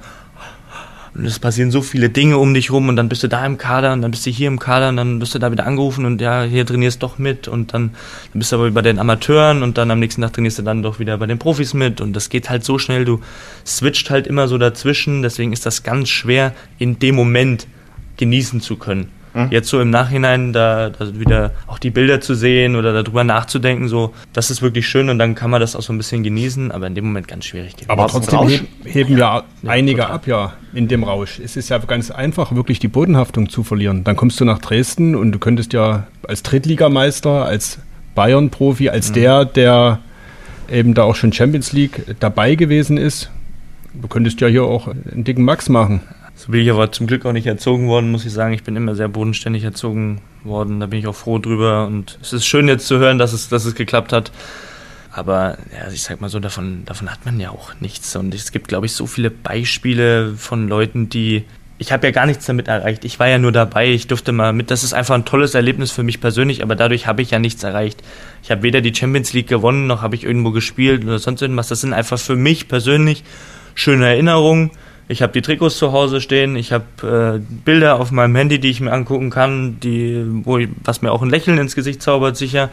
D: und es passieren so viele Dinge um dich rum und dann bist du da im Kader und dann bist du hier im Kader und dann bist du da wieder angerufen und ja, hier trainierst doch mit und dann, dann bist du aber bei den Amateuren und dann am nächsten Tag trainierst du dann doch wieder bei den Profis mit und das geht halt so schnell, du switcht halt immer so dazwischen, deswegen ist das ganz schwer in dem Moment genießen zu können. Mhm. Jetzt so im Nachhinein da, da wieder auch die Bilder zu sehen oder darüber nachzudenken, so, das ist wirklich schön und dann kann man das auch so ein bisschen genießen, aber in dem Moment ganz schwierig.
C: Aber trotzdem heb, heben ja einige total. ab, ja, in dem Rausch. Es ist ja ganz einfach, wirklich die Bodenhaftung zu verlieren. Dann kommst du nach Dresden und du könntest ja als Drittligameister, als Bayern-Profi, als mhm. der, der eben da auch schon Champions League dabei gewesen ist, du könntest ja hier auch einen dicken Max machen.
D: So bin ich aber zum Glück auch nicht erzogen worden, muss ich sagen. Ich bin immer sehr bodenständig erzogen worden. Da bin ich auch froh drüber. Und es ist schön jetzt zu hören, dass es, dass es geklappt hat. Aber ja, ich sag mal so, davon, davon hat man ja auch nichts. Und es gibt, glaube ich, so viele Beispiele von Leuten, die. Ich habe ja gar nichts damit erreicht. Ich war ja nur dabei. Ich durfte mal mit. Das ist einfach ein tolles Erlebnis für mich persönlich, aber dadurch habe ich ja nichts erreicht. Ich habe weder die Champions League gewonnen, noch habe ich irgendwo gespielt oder sonst irgendwas. Das sind einfach für mich persönlich schöne Erinnerungen ich habe die Trikots zu Hause stehen, ich habe äh, Bilder auf meinem Handy, die ich mir angucken kann, die, wo ich, was mir auch ein Lächeln ins Gesicht zaubert, sicher.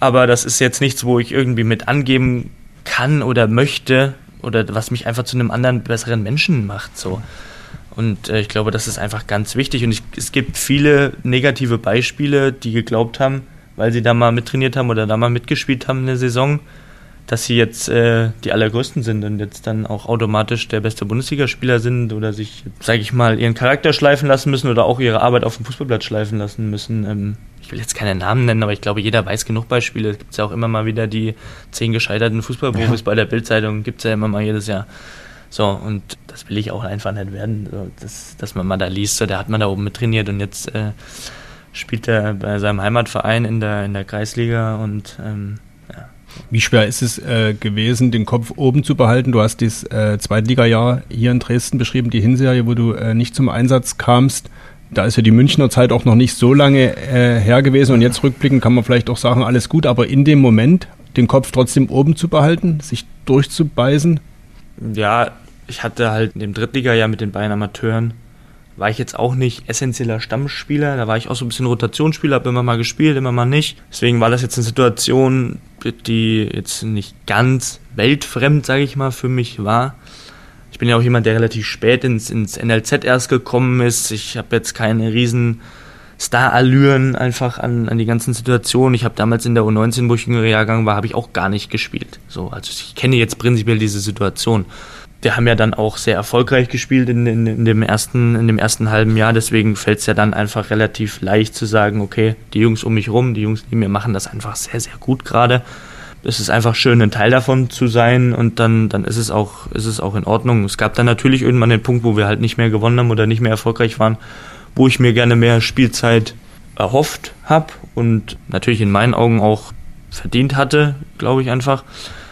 D: Aber das ist jetzt nichts, wo ich irgendwie mit angeben kann oder möchte oder was mich einfach zu einem anderen, besseren Menschen macht. So. Und äh, ich glaube, das ist einfach ganz wichtig. Und ich, es gibt viele negative Beispiele, die geglaubt haben, weil sie da mal mittrainiert haben oder da mal mitgespielt haben in der Saison, dass sie jetzt äh, die allergrößten sind und jetzt dann auch automatisch der beste Bundesligaspieler sind oder sich, sage ich mal, ihren Charakter schleifen lassen müssen oder auch ihre Arbeit auf dem Fußballplatz schleifen lassen müssen. Ähm, ich will jetzt keine Namen nennen, aber ich glaube, jeder weiß genug Beispiele. Es gibt ja auch immer mal wieder die zehn gescheiterten Fußballprofis ja. bei der Bildzeitung, gibt es ja immer mal jedes Jahr. So, und das will ich auch einfach nicht werden, so, dass, dass man mal da liest, so, der hat man da oben mit trainiert und jetzt äh, spielt er bei seinem Heimatverein in der, in der Kreisliga und ähm,
C: wie schwer ist es äh, gewesen, den Kopf oben zu behalten? Du hast das äh, Zweitliga-Jahr hier in Dresden beschrieben, die Hinserie, wo du äh, nicht zum Einsatz kamst. Da ist ja die Münchner Zeit auch noch nicht so lange äh, her gewesen und jetzt rückblickend kann man vielleicht auch sagen, alles gut, aber in dem Moment den Kopf trotzdem oben zu behalten, sich durchzubeißen?
D: Ja, ich hatte halt in dem Drittliga-Jahr mit den beiden Amateuren war ich jetzt auch nicht essentieller Stammspieler, da war ich auch so ein bisschen Rotationsspieler, habe immer mal gespielt, immer mal nicht. Deswegen war das jetzt eine Situation, die jetzt nicht ganz weltfremd, sage ich mal, für mich war. Ich bin ja auch jemand, der relativ spät ins, ins NLZ erst gekommen ist. Ich habe jetzt keine riesen Star-Allüren einfach an, an die ganzen Situationen. Ich habe damals in der U19, wo ich jüngere Jahrgang war, habe ich auch gar nicht gespielt. So, also ich kenne jetzt prinzipiell diese Situation wir haben ja dann auch sehr erfolgreich gespielt in, in, in, dem, ersten, in dem ersten halben Jahr. Deswegen fällt es ja dann einfach relativ leicht zu sagen, okay, die Jungs um mich rum, die Jungs die mir machen das einfach sehr, sehr gut gerade. Es ist einfach schön, ein Teil davon zu sein und dann, dann ist, es auch, ist es auch in Ordnung. Es gab dann natürlich irgendwann den Punkt, wo wir halt nicht mehr gewonnen haben oder nicht mehr erfolgreich waren, wo ich mir gerne mehr Spielzeit erhofft habe und natürlich in meinen Augen auch verdient hatte, glaube ich einfach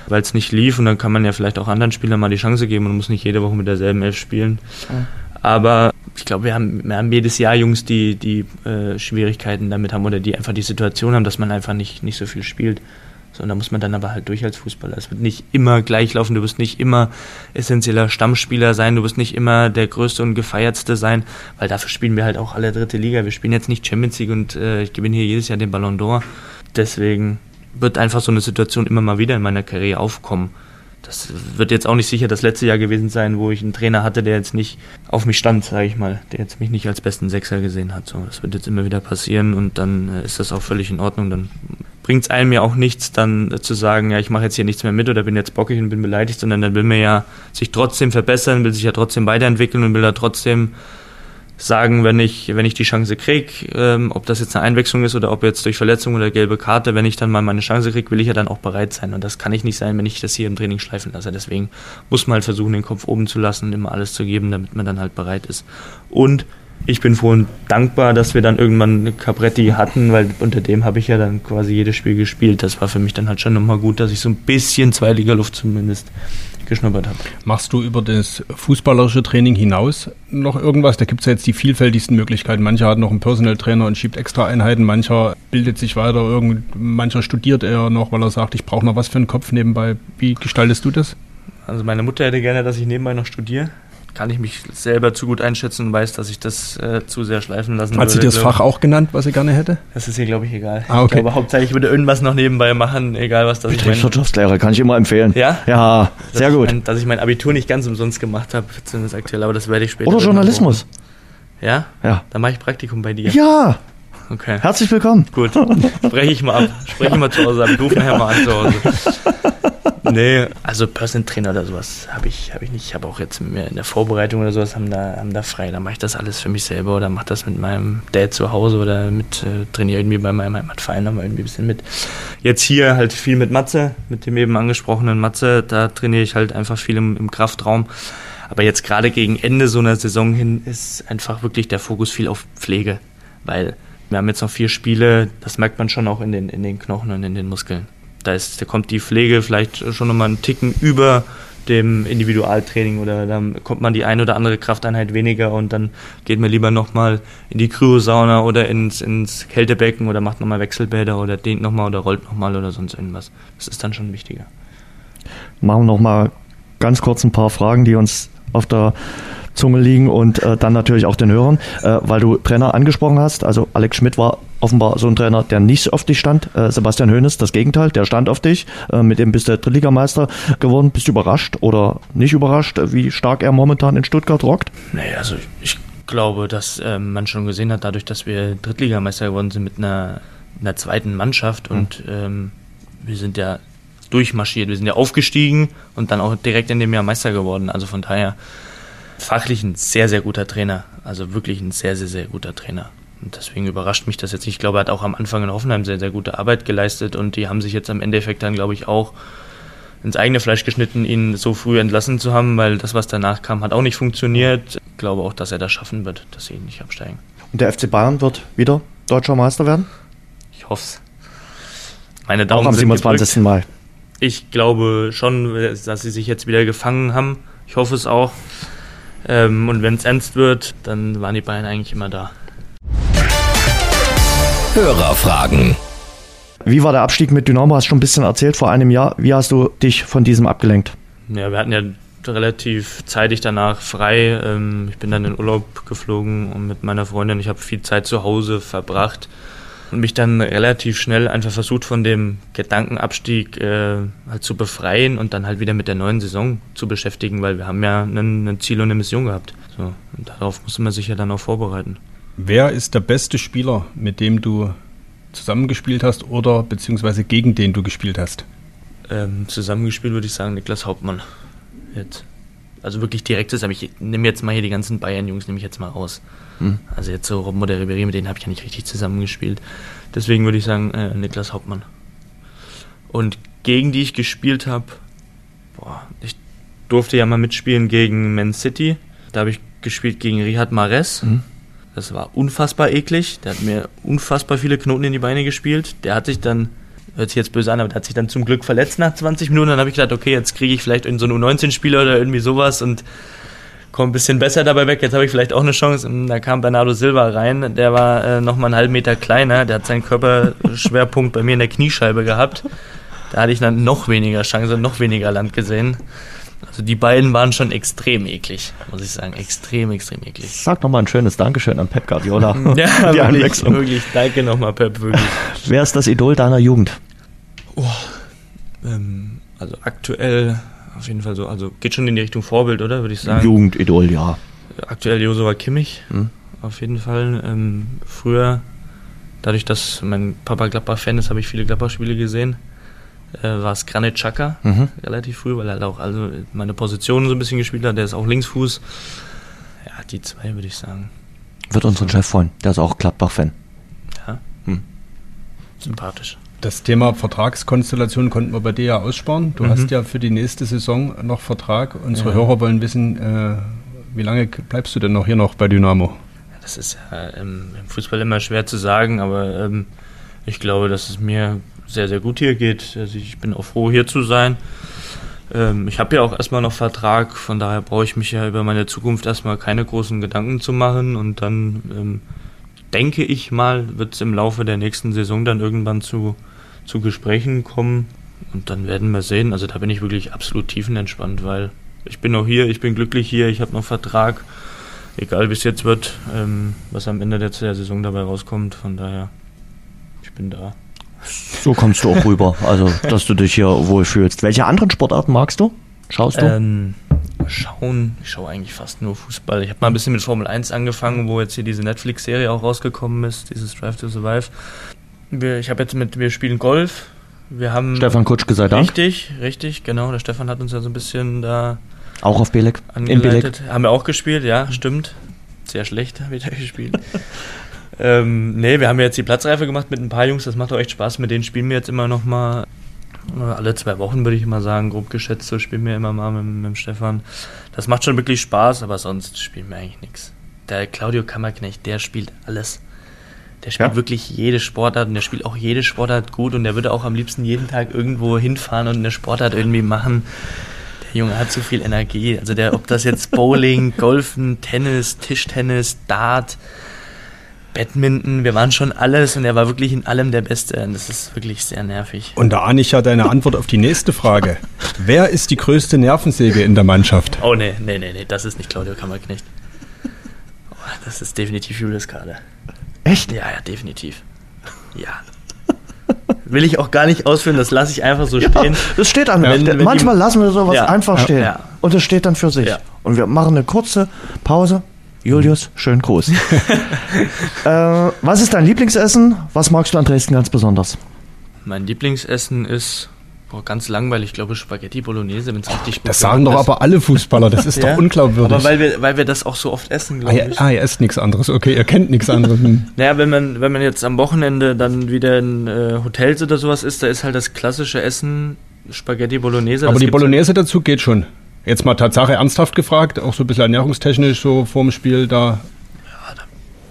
D: weil es nicht lief und dann kann man ja vielleicht auch anderen Spielern mal die Chance geben und muss nicht jede Woche mit derselben Elf spielen. Ja. Aber ich glaube, wir haben, wir haben jedes Jahr Jungs, die, die äh, Schwierigkeiten damit haben oder die einfach die Situation haben, dass man einfach nicht, nicht so viel spielt. So, und da muss man dann aber halt durch als Fußballer. Es wird nicht immer gleich laufen, du wirst nicht immer essentieller Stammspieler sein, du wirst nicht immer der größte und gefeiertste sein, weil dafür spielen wir halt auch alle dritte Liga. Wir spielen jetzt nicht Champions League und äh, ich gewinne hier jedes Jahr den Ballon d'Or. Deswegen wird einfach so eine Situation immer mal wieder in meiner Karriere aufkommen. Das wird jetzt auch nicht sicher das letzte Jahr gewesen sein, wo ich einen Trainer hatte, der jetzt nicht auf mich stand, sage ich mal, der jetzt mich nicht als besten Sechser gesehen hat. So, das wird jetzt immer wieder passieren und dann äh, ist das auch völlig in Ordnung. Dann bringt es einem ja auch nichts, dann äh, zu sagen, ja, ich mache jetzt hier nichts mehr mit oder bin jetzt bockig und bin beleidigt, sondern dann will man ja sich trotzdem verbessern, will sich ja trotzdem weiterentwickeln und will da trotzdem sagen, wenn ich, wenn ich die Chance kriege, ähm, ob das jetzt eine Einwechslung ist oder ob jetzt durch Verletzung oder gelbe Karte, wenn ich dann mal meine Chance kriege, will ich ja dann auch bereit sein. Und das kann ich nicht sein, wenn ich das hier im Training schleifen lasse. Deswegen muss man halt versuchen, den Kopf oben zu lassen immer alles zu geben, damit man dann halt bereit ist. Und ich bin froh und dankbar, dass wir dann irgendwann Capretti hatten, weil unter dem habe ich ja dann quasi jedes Spiel gespielt. Das war für mich dann halt schon nochmal gut, dass ich so ein bisschen Zweitliga-Luft zumindest geschnuppert habe.
C: Machst du über das fußballerische Training hinaus noch irgendwas? Da gibt es ja jetzt die vielfältigsten Möglichkeiten. Mancher hat noch einen Personal Trainer und schiebt extra Einheiten, mancher bildet sich weiter, irgend, mancher studiert eher noch, weil er sagt, ich brauche noch was für einen Kopf nebenbei. Wie gestaltest du das?
D: Also meine Mutter hätte gerne, dass ich nebenbei noch studiere kann ich mich selber zu gut einschätzen und weiß, dass ich das äh, zu sehr schleifen lassen
C: Hat würde. Hat sie das Fach auch genannt, was sie gerne hätte?
D: Das ist ihr, glaube ich, egal.
C: Ah, okay.
D: Ich glaube, hauptsächlich würde irgendwas noch nebenbei machen, egal was das
B: ist. Betriebswirtschaftslehre kann ich immer empfehlen.
D: Ja?
B: Ja, dass sehr gut.
D: Mein, dass ich mein Abitur nicht ganz umsonst gemacht habe, zumindest aktuell, aber das werde ich später.
B: Oder Journalismus.
D: Ja?
B: Ja.
D: Dann mache ich Praktikum bei dir.
B: Ja! Okay. Herzlich willkommen.
D: Gut. Spreche ich mal ab. Spreche ich mal zu Hause ab. Ruf nachher mal an zu Hause. nee, also Personal Trainer oder sowas habe ich, hab ich nicht. Ich habe auch jetzt mehr in der Vorbereitung oder sowas haben da, haben da frei. Da mache ich das alles für mich selber oder mache das mit meinem Dad zu Hause oder mit äh, trainiere irgendwie bei meinem Heimatverein nochmal irgendwie ein bisschen mit. Jetzt hier halt viel mit Matze, mit dem eben angesprochenen Matze. Da trainiere ich halt einfach viel im, im Kraftraum. Aber jetzt gerade gegen Ende so einer Saison hin ist einfach wirklich der Fokus viel auf Pflege. Weil wir haben jetzt noch vier Spiele, das merkt man schon auch in den, in den Knochen und in den Muskeln da, ist, da kommt die Pflege vielleicht schon nochmal einen Ticken über dem Individualtraining oder dann kommt man die ein oder andere Krafteinheit weniger und dann geht man lieber nochmal in die Kryosauna oder ins, ins Kältebecken oder macht nochmal Wechselbäder oder dehnt nochmal oder rollt nochmal oder sonst irgendwas. Das ist dann schon wichtiger.
B: Machen wir nochmal ganz kurz ein paar Fragen, die uns auf der Zunge liegen und äh, dann natürlich auch den Hörern, äh, weil du Trainer angesprochen hast. Also Alex Schmidt war offenbar so ein Trainer, der nicht auf dich stand. Äh, Sebastian Hoeneß, das Gegenteil, der stand auf dich. Äh, mit dem bist du Drittligameister geworden. Bist du überrascht oder nicht überrascht, wie stark er momentan in Stuttgart rockt?
D: Nee, also ich glaube, dass ähm, man schon gesehen hat, dadurch, dass wir Drittligameister geworden sind mit einer, einer zweiten Mannschaft mhm. und ähm, wir sind ja durchmarschiert. Wir sind ja aufgestiegen und dann auch direkt in dem Jahr Meister geworden. Also von daher fachlich ein sehr, sehr guter Trainer. Also wirklich ein sehr, sehr, sehr guter Trainer. Und deswegen überrascht mich das jetzt nicht. Ich glaube, er hat auch am Anfang in Hoffenheim sehr, sehr gute Arbeit geleistet und die haben sich jetzt am Endeffekt dann, glaube ich, auch ins eigene Fleisch geschnitten, ihn so früh entlassen zu haben, weil das, was danach kam, hat auch nicht funktioniert. Ich glaube auch, dass er das schaffen wird, dass sie nicht absteigen.
B: Und der FC Bayern wird wieder deutscher Meister werden?
D: Ich hoffe es. Meine Daumen
B: auch am
D: sind
B: 27.
D: gedrückt.
B: Mai.
D: Ich glaube schon, dass sie sich jetzt wieder gefangen haben. Ich hoffe es auch. Ähm, und wenn es ernst wird, dann waren die Bayern eigentlich immer da.
A: Hörerfragen.
B: Wie war der Abstieg mit Dynamo? Hast du schon ein bisschen erzählt vor einem Jahr. Wie hast du dich von diesem abgelenkt?
D: Ja, wir hatten ja relativ zeitig danach frei. Ähm, ich bin dann in Urlaub geflogen und mit meiner Freundin. Ich habe viel Zeit zu Hause verbracht und mich dann relativ schnell einfach versucht, von dem Gedankenabstieg äh, halt zu befreien und dann halt wieder mit der neuen Saison zu beschäftigen, weil wir haben ja ein, Ziel und eine Mission gehabt. So, und darauf musste man sich ja dann auch vorbereiten.
C: Wer ist der beste Spieler, mit dem du zusammengespielt hast oder beziehungsweise gegen den du gespielt hast?
D: Ähm, zusammengespielt würde ich sagen Niklas Hauptmann. Jetzt. Also wirklich direktes, aber ich nehme jetzt mal hier die ganzen Bayern-Jungs, nehme ich jetzt mal raus.
B: Hm.
D: Also jetzt so Robben oder Ribéry, mit denen habe ich ja nicht richtig zusammengespielt. Deswegen würde ich sagen äh, Niklas Hauptmann. Und gegen die ich gespielt habe, boah, ich durfte ja mal mitspielen gegen Man City. Da habe ich gespielt gegen Rihad Mahrez.
B: Mhm.
D: Das war unfassbar eklig. Der hat mir unfassbar viele Knoten in die Beine gespielt. Der hat sich dann, hört sich jetzt böse an, aber der hat sich dann zum Glück verletzt nach 20 Minuten. Dann habe ich gedacht, okay, jetzt kriege ich vielleicht in so einen U19-Spieler oder irgendwie sowas und komme ein bisschen besser dabei weg. Jetzt habe ich vielleicht auch eine Chance. Und da kam Bernardo Silva rein. Der war äh, nochmal einen halben Meter kleiner. Der hat seinen Körperschwerpunkt bei mir in der Kniescheibe gehabt. Da hatte ich dann noch weniger Chance und noch weniger Land gesehen. Also die beiden waren schon extrem eklig, muss ich sagen. Extrem, extrem eklig.
B: Sag nochmal ein schönes Dankeschön an Pep Guardiola.
D: Ja,
B: die
D: wirklich, wirklich. Danke nochmal, Pep, wirklich.
B: Wer ist das Idol deiner Jugend?
D: Ähm, also aktuell auf jeden Fall so, also geht schon in die Richtung Vorbild, oder? Würde ich sagen.
B: Jugendidol, ja.
D: Aktuell Josua Kimmich,
B: Hm.
D: auf jeden Fall. Ähm, früher, dadurch, dass mein Papa Gladbach-Fan ist, habe ich viele Gladbach-Spiele gesehen. Äh, war es Granit Xhaka,
B: Mhm.
D: relativ früh, weil er halt auch also meine Position so ein bisschen gespielt hat. Der ist auch Linksfuß. Ja, die zwei würde ich sagen.
B: Wird unseren Chef freuen. Der ist auch Gladbach-Fan.
D: Ja.
B: Hm.
D: Sympathisch.
C: Das Thema Vertragskonstellation konnten wir bei dir ja aussparen. Du
D: Mhm.
C: hast ja für die nächste Saison noch Vertrag. Unsere
D: Ja.
C: Hörer wollen wissen, äh, wie lange bleibst du denn noch hier noch bei Dynamo?
D: Das ist im, im Fußball immer schwer zu sagen, aber ähm, ich glaube, dass es mir sehr, sehr gut hier geht. Also ich bin auch froh, hier zu sein. Ähm, ich habe ja auch erstmal noch Vertrag, von daher brauche ich mich ja über meine Zukunft erstmal keine großen Gedanken zu machen und dann ähm, denke ich mal, wird es im Laufe der nächsten Saison dann irgendwann zu, zu Gesprächen kommen und dann werden wir sehen. Also da bin ich wirklich absolut tiefenentspannt, weil ich bin noch hier, ich bin glücklich hier, ich habe noch Vertrag egal wie es jetzt wird, ähm, was am Ende der, Saison dabei rauskommt. Von daher, ich bin da.
B: So kommst du auch rüber. Also, dass du dich hier wohlfühlst. Welche anderen Sportarten magst du? Schaust du?
D: Ähm, schauen, ich schaue eigentlich fast nur Fußball. Ich habe mal ein bisschen mit Formel 1 angefangen, wo jetzt hier diese Netflix-Serie auch rausgekommen ist, dieses Drive to Survive. Wir, ich habe jetzt mit, wir spielen Golf. Wir haben
B: Stefan Kutschke sei Dank.
D: Richtig, richtig, genau. Der Stefan hat uns ja so ein bisschen da
B: Auch auf Belek. In Belek.
D: Haben wir auch gespielt, ja, stimmt. Sehr schlecht haben wir da gespielt. ähm, nee, wir haben jetzt die Platzreife gemacht mit ein paar Jungs, das macht auch echt Spaß. Mit denen spielen wir jetzt immer noch mal äh, alle zwei Wochen, würde ich mal sagen, grob geschätzt, so spielen wir immer mal mit, mit dem Stefan. Das macht schon wirklich Spaß, aber sonst spielen wir eigentlich nichts. Der Claudio Kammerknecht, der spielt alles. Der spielt
B: Ja?
D: wirklich jede Sportart und der spielt auch jede Sportart gut und der würde auch am liebsten jeden Tag irgendwo hinfahren und eine Sportart irgendwie machen. Der Junge hat zu viel Energie. Also der, ob das jetzt Bowling, Golfen, Tennis, Tischtennis, Dart, Badminton, wir waren schon alles und er war wirklich in allem der Beste. Und das ist wirklich sehr nervig.
C: Und da ahne ich ja deine Antwort auf die nächste Frage. Wer ist die größte Nervensäge in der Mannschaft?
D: Oh nee, nee, nee, nee, das ist nicht Claudio Kammerknecht. Oh, das ist definitiv Julius Kader.
B: Echt?
D: Ja, ja, definitiv. Ja. Will ich auch gar nicht ausführen, das lasse ich einfach so
B: Ja,
D: stehen.
B: das steht an.
D: Wenn- wenn
B: Manchmal
D: die-
B: lassen wir sowas
D: Ja,
B: einfach
D: ja,
B: stehen.
D: ja.
B: Und es steht dann für sich.
D: Ja.
B: Und wir machen eine kurze Pause. Julius, schönen Gruß. äh, was ist dein Lieblingsessen? Was magst du an Dresden ganz besonders?
D: Mein Lieblingsessen ist, Oh, ganz langweilig, ich glaube Spaghetti Bolognese, wenn es richtig
C: gut Das sagen doch aber alle Fußballer, das ist ja? doch unglaubwürdig.
D: Aber weil wir, weil wir das auch so oft essen, glaube
C: ah, ich. Ah, ihr esst nichts anderes, okay, ihr kennt nichts anderes. Hm.
D: naja, wenn man, wenn man jetzt am Wochenende dann wieder in äh, Hotels oder sowas ist, da ist halt das klassische Essen Spaghetti Bolognese.
C: Aber die Bolognese dazu geht schon. Jetzt mal Tatsache ernsthaft gefragt, auch so ein bisschen ernährungstechnisch so vorm Spiel da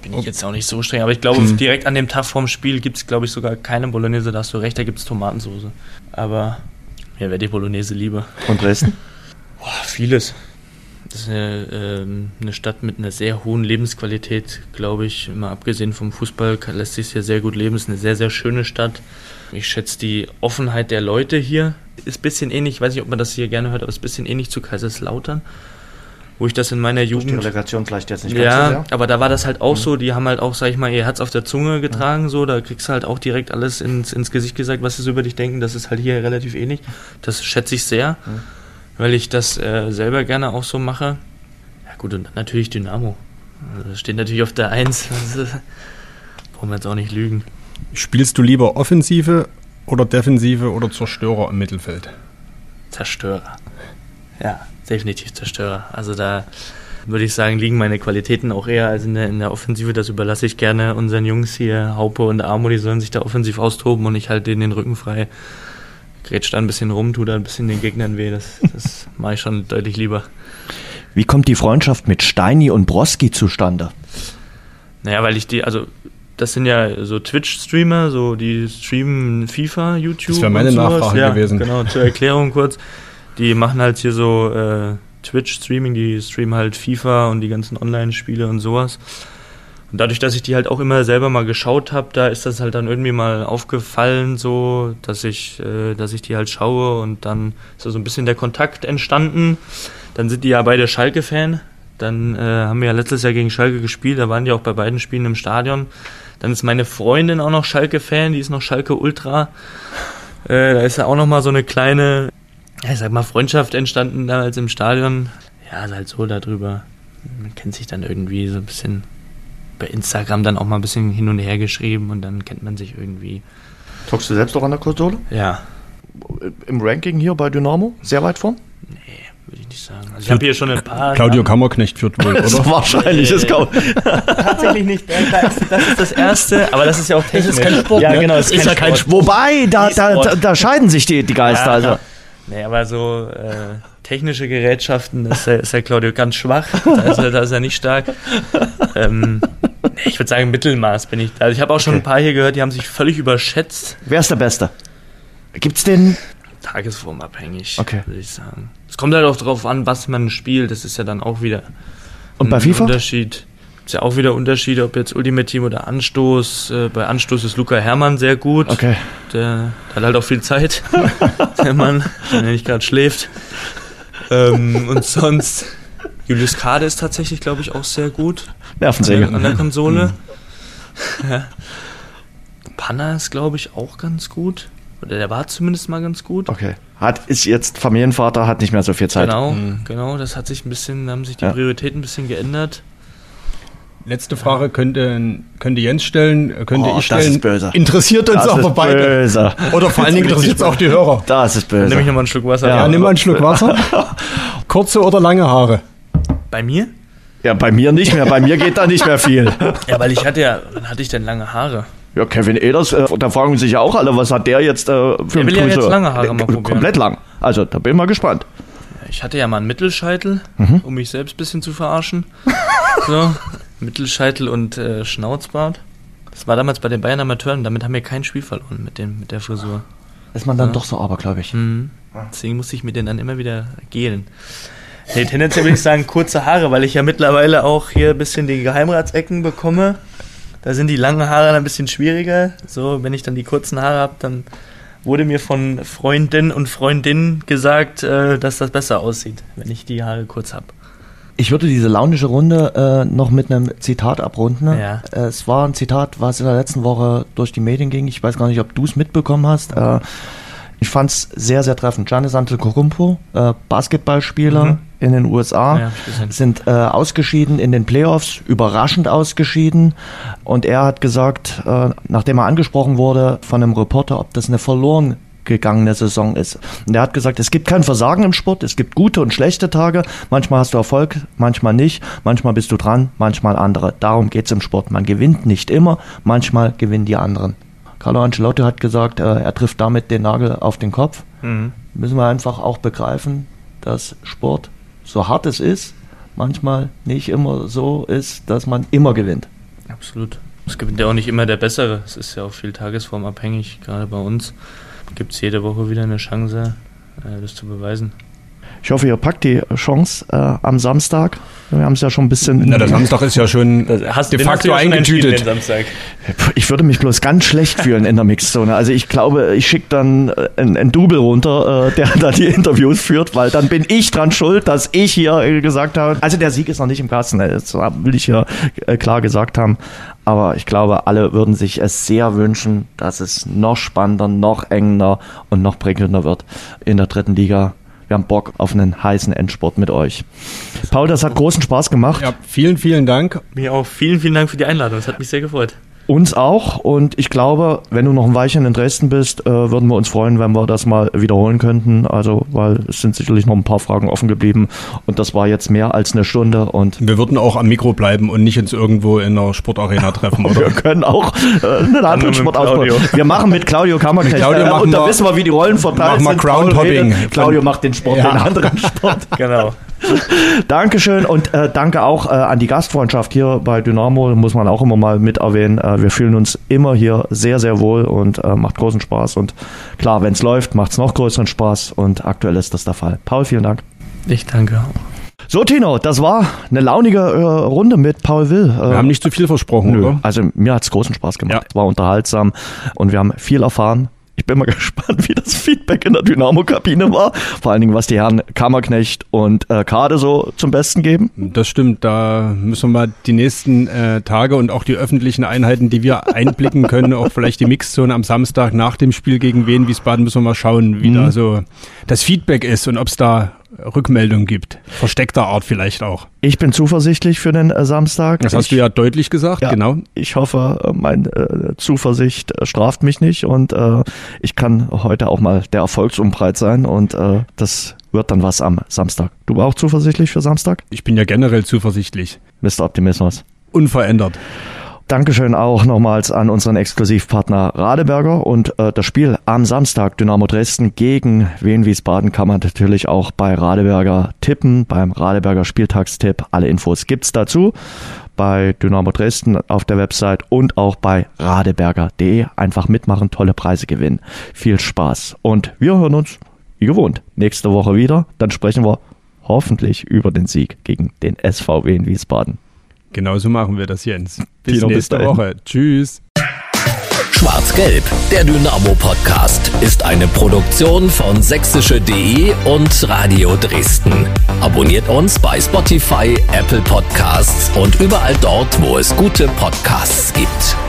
D: bin ich jetzt auch nicht so streng, aber ich glaube, hm. direkt an dem Tag vorm Spiel gibt es, glaube ich, sogar keine Bolognese, da hast du recht, da gibt es Tomatensauce. Aber mir wäre die Bolognese lieber.
B: Und Dresden?
D: Boah, vieles. Das ist eine, ähm, eine, Stadt mit einer sehr hohen Lebensqualität, glaube ich. Immer abgesehen vom Fußball lässt sich hier sehr gut leben. Es ist eine sehr, sehr schöne Stadt. Ich schätze die Offenheit der Leute hier. Ist ein bisschen ähnlich, ich weiß nicht, ob man das hier gerne hört, aber ist ein bisschen ähnlich zu Kaiserslautern wo ich das in meiner Jugend.
B: Die Relegation vielleicht jetzt nicht
D: ja, ganz so aber da war das halt auch mhm. so, die haben halt auch, sag ich mal, ihr Herz auf der Zunge getragen, mhm. so, da kriegst du halt auch direkt alles ins, ins Gesicht gesagt, was sie so über dich denken, das ist halt hier relativ ähnlich. Das schätze ich sehr, mhm. weil ich das äh, selber gerne auch so mache. Ja gut, und natürlich Dynamo. Also das steht natürlich auf der Eins. Brauchen wir jetzt auch nicht lügen.
C: Spielst du lieber Offensive oder Defensive oder Zerstörer im Mittelfeld?
D: Zerstörer. Ja, definitiv Zerstörer. Also da würde ich sagen, liegen meine Qualitäten auch eher als in der, in der Offensive. Das überlasse ich gerne unseren Jungs hier, Haupe und Amo, die sollen sich da offensiv austoben und ich halte denen den Rücken frei. Grätsch da ein bisschen rum, tut da ein bisschen den Gegnern weh. Das, das mache ich schon deutlich lieber.
B: Wie kommt die Freundschaft mit Steini und Broski zustande?
D: Naja, weil ich die, also das sind ja so Twitch-Streamer, so die streamen FIFA, YouTube. Das
C: wäre meine Nachfrage ja, gewesen.
D: Genau, zur Erklärung kurz die machen halt hier so äh, Twitch-Streaming, die streamen halt FIFA und die ganzen Online-Spiele und sowas. Und dadurch, dass ich die halt auch immer selber mal geschaut habe, da ist das halt dann irgendwie mal aufgefallen, so, dass ich, äh, dass ich die halt schaue und dann ist da so ein bisschen der Kontakt entstanden. Dann sind die ja beide Schalke-Fan. Dann äh, haben wir ja letztes Jahr gegen Schalke gespielt, da waren die auch bei beiden Spielen im Stadion. Dann ist meine Freundin auch noch Schalke-Fan, die ist noch Schalke Ultra. Äh, da ist ja auch noch mal so eine kleine ja, ich sag mal, Freundschaft entstanden damals im Stadion. Ja, ist halt so darüber. Man kennt sich dann irgendwie so ein bisschen bei Instagram dann auch mal ein bisschen hin und her geschrieben und dann kennt man sich irgendwie.
B: Talkst du selbst auch an der Konsole?
D: Ja.
B: Im Ranking hier bei Dynamo? Sehr weit vorn?
D: Nee, würde ich nicht sagen. Also ich habe hier schon ein paar.
C: Claudio Kammerknecht führt wohl,
B: oder? wahrscheinlich
D: ist kaum. Tatsächlich nicht. Das ist das Erste, aber das ist ja auch technisch.
B: Das ist kein Sport. Ja, ne? genau. Das ist, ist ja kein Sport. Wobei, da, da, da, da, scheiden sich die, die Geister. Ja, also.
D: Nee, aber so äh, technische Gerätschaften ist der, ist der Claudio ganz schwach. Da ist er, da ist er nicht stark. Ähm, nee, ich würde sagen, Mittelmaß bin ich. Also ich habe auch schon okay. ein paar hier gehört, die haben sich völlig überschätzt.
B: Wer ist der Beste? Gibt's den?
D: Tagesformabhängig, okay. würde ich sagen. Es kommt halt auch darauf an, was man spielt. Das ist ja dann auch wieder
B: Und bei FIFA?
D: Unterschied. Ist ja auch wieder Unterschiede, ob jetzt Ultimate Team oder Anstoß. Äh, bei Anstoß ist Luca Hermann sehr gut.
B: Okay.
D: Der, der hat halt auch viel Zeit. der Mann, wenn er nicht gerade schläft. Ähm, und sonst, Julius Kade ist tatsächlich, glaube ich, auch sehr gut.
B: Nervensäge.
D: An der Konsole. Mhm. ja. Panna ist, glaube ich, auch ganz gut. Oder der war zumindest mal ganz gut.
B: Okay. Hat, ist jetzt Familienvater, hat nicht mehr so viel Zeit.
D: Genau, mhm. genau. Das hat sich ein bisschen, haben sich die ja. Prioritäten ein bisschen geändert.
C: Letzte Frage könnte, könnte Jens stellen, könnte oh, ich stellen.
B: Das ist böse.
C: Interessiert uns das aber beide. Böse. Oder vor allen Dingen interessiert es auch die Hörer.
B: Das ist böse.
D: Nimm ich nochmal einen Schluck Wasser.
C: Ja, ja nimm mal einen Schluck Wasser. Kurze oder lange Haare?
D: Bei mir?
B: Ja, bei mir nicht mehr. Bei mir geht da nicht mehr viel.
D: Ja, weil ich hatte ja, wann hatte ich denn lange Haare?
B: Ja, Kevin Eders, äh, da fragen sich ja auch alle, was hat der jetzt äh,
D: für der will ja jetzt lange Haare
B: mal probieren. Komplett lang. Also, da bin ich mal gespannt.
D: Ich hatte ja mal einen Mittelscheitel, mhm. um mich selbst ein bisschen zu verarschen. so, Mittelscheitel und äh, Schnauzbart. Das war damals bei den Bayern Amateuren, damit haben wir kein Spiel verloren mit, dem, mit der Frisur.
B: Ist man dann ja. doch so abergläubig.
D: Mhm. Deswegen musste ich mir den dann immer wieder gelen. Nee, tendenziell würde ich sagen kurze Haare, weil ich ja mittlerweile auch hier ein bisschen die Geheimratsecken bekomme. Da sind die langen Haare ein bisschen schwieriger. So, wenn ich dann die kurzen Haare habe, dann wurde mir von Freundin und Freundin gesagt, äh, dass das besser aussieht, wenn ich die Haare kurz habe.
B: Ich würde diese launische Runde äh, noch mit einem Zitat abrunden.
D: Ja.
B: Äh, es war ein Zitat, was in der letzten Woche durch die Medien ging. Ich weiß gar nicht, ob du es mitbekommen hast. Äh, ich fand es sehr, sehr treffend. Giannis Antetokounmpo, äh, Basketballspieler mhm. in den USA, ja, sind äh, ausgeschieden in den Playoffs, überraschend ausgeschieden. Und er hat gesagt, äh, nachdem er angesprochen wurde von einem Reporter, ob das eine verloren gegangene Saison ist. Und er hat gesagt, es gibt kein Versagen im Sport, es gibt gute und schlechte Tage. Manchmal hast du Erfolg, manchmal nicht. Manchmal bist du dran, manchmal andere. Darum geht's im Sport. Man gewinnt nicht immer, manchmal gewinnen die anderen. Carlo Ancelotti hat gesagt, äh, er trifft damit den Nagel auf den Kopf. Mhm. Müssen wir einfach auch begreifen, dass Sport, so hart es ist, manchmal nicht immer so ist, dass man immer gewinnt.
D: Absolut. Es gewinnt ja auch nicht immer der Bessere. Es ist ja auch viel tagesformabhängig, gerade bei uns. Gibt es jede Woche wieder eine Chance, äh, das zu beweisen.
B: Ich hoffe, ihr packt die Chance äh, am Samstag. Wir haben es ja schon ein bisschen.
C: Na, der Samstag ist ja schon hast, de facto eingetütet.
B: Ich würde mich bloß ganz schlecht fühlen in der Mixzone. Also ich glaube, ich schicke dann äh, einen, einen Double runter, äh, der da die Interviews führt, weil dann bin ich dran schuld, dass ich hier gesagt habe. Also der Sieg ist noch nicht im Kasten. Das will ich hier äh, klar gesagt haben. Aber ich glaube, alle würden sich es sehr wünschen, dass es noch spannender, noch enger und noch prickelnder wird in der dritten Liga wir haben Bock auf einen heißen Endsport mit euch. Paul, das hat großen Spaß gemacht. Ja,
C: vielen, vielen Dank.
D: Mir auch vielen, vielen Dank für die Einladung. Das hat mich sehr gefreut.
B: Uns auch und ich glaube, wenn du noch ein Weilchen in Dresden bist, äh, würden wir uns freuen, wenn wir das mal wiederholen könnten. Also, weil es sind sicherlich noch ein paar Fragen offen geblieben und das war jetzt mehr als eine Stunde und
C: wir würden auch am Mikro bleiben und nicht uns irgendwo in einer Sportarena treffen, oder?
B: wir können auch äh, einen anderen Sport aufbauen. Wir machen mit Claudio Kammerknecht
C: Claudio
B: äh, und da wissen wir, wie die Rollen verteilt
C: machen sind. Groundhopping.
B: Claudio macht den Sport, ja. den anderen Sport.
D: genau.
B: Dankeschön und äh, danke auch äh, an die Gastfreundschaft hier bei Dynamo, muss man auch immer mal mit erwähnen. Äh, wir fühlen uns immer hier sehr, sehr wohl und äh, macht großen Spaß. Und klar, wenn es läuft, macht es noch größeren Spaß und aktuell ist das der Fall. Paul, vielen Dank.
D: Ich danke auch.
B: So, Tino, das war eine launige äh, Runde mit Paul Will.
C: Äh, wir haben nicht zu viel versprochen, nö. oder?
B: Also mir hat es großen Spaß gemacht. Ja. War unterhaltsam und wir haben viel erfahren. Ich bin mal gespannt, wie das Feedback in der Dynamo-Kabine war. Vor allen Dingen, was die Herren Kammerknecht und äh, Kade so zum Besten geben.
C: Das stimmt. Da müssen wir mal die nächsten äh, Tage und auch die öffentlichen Einheiten, die wir einblicken können, auch vielleicht die Mixzone am Samstag nach dem Spiel gegen Wien Wiesbaden, müssen wir mal schauen, wie mhm. da so das Feedback ist und ob es da Rückmeldung gibt. Versteckter Art vielleicht auch.
B: Ich bin zuversichtlich für den äh, Samstag.
C: Das hast ich, du ja deutlich gesagt,
B: ja,
C: genau.
B: Ich hoffe, äh, meine äh, Zuversicht äh, straft mich nicht und äh, ich kann heute auch mal der Erfolgsumbreit sein und äh, das wird dann was am Samstag. Du auch zuversichtlich für Samstag?
C: Ich bin ja generell zuversichtlich.
B: Mr. Optimismus.
C: Unverändert.
B: Dankeschön auch nochmals an unseren Exklusivpartner Radeberger und äh, das Spiel am Samstag Dynamo Dresden gegen Wien Wiesbaden kann man natürlich auch bei Radeberger tippen, beim Radeberger Spieltagstipp. Alle Infos gibt's dazu bei Dynamo Dresden auf der Website und auch bei radeberger.de. Einfach mitmachen, tolle Preise gewinnen. Viel Spaß und wir hören uns wie gewohnt nächste Woche wieder. Dann sprechen wir hoffentlich über den Sieg gegen den SVW in Wiesbaden.
C: Genauso machen wir das, Jens. Bis Tino, nächste bis Woche. Tschüss.
A: Schwarz-Gelb, der Dynamo-Podcast, ist eine Produktion von sächsische.de und Radio Dresden. Abonniert uns bei Spotify, Apple Podcasts und überall dort, wo es gute Podcasts gibt.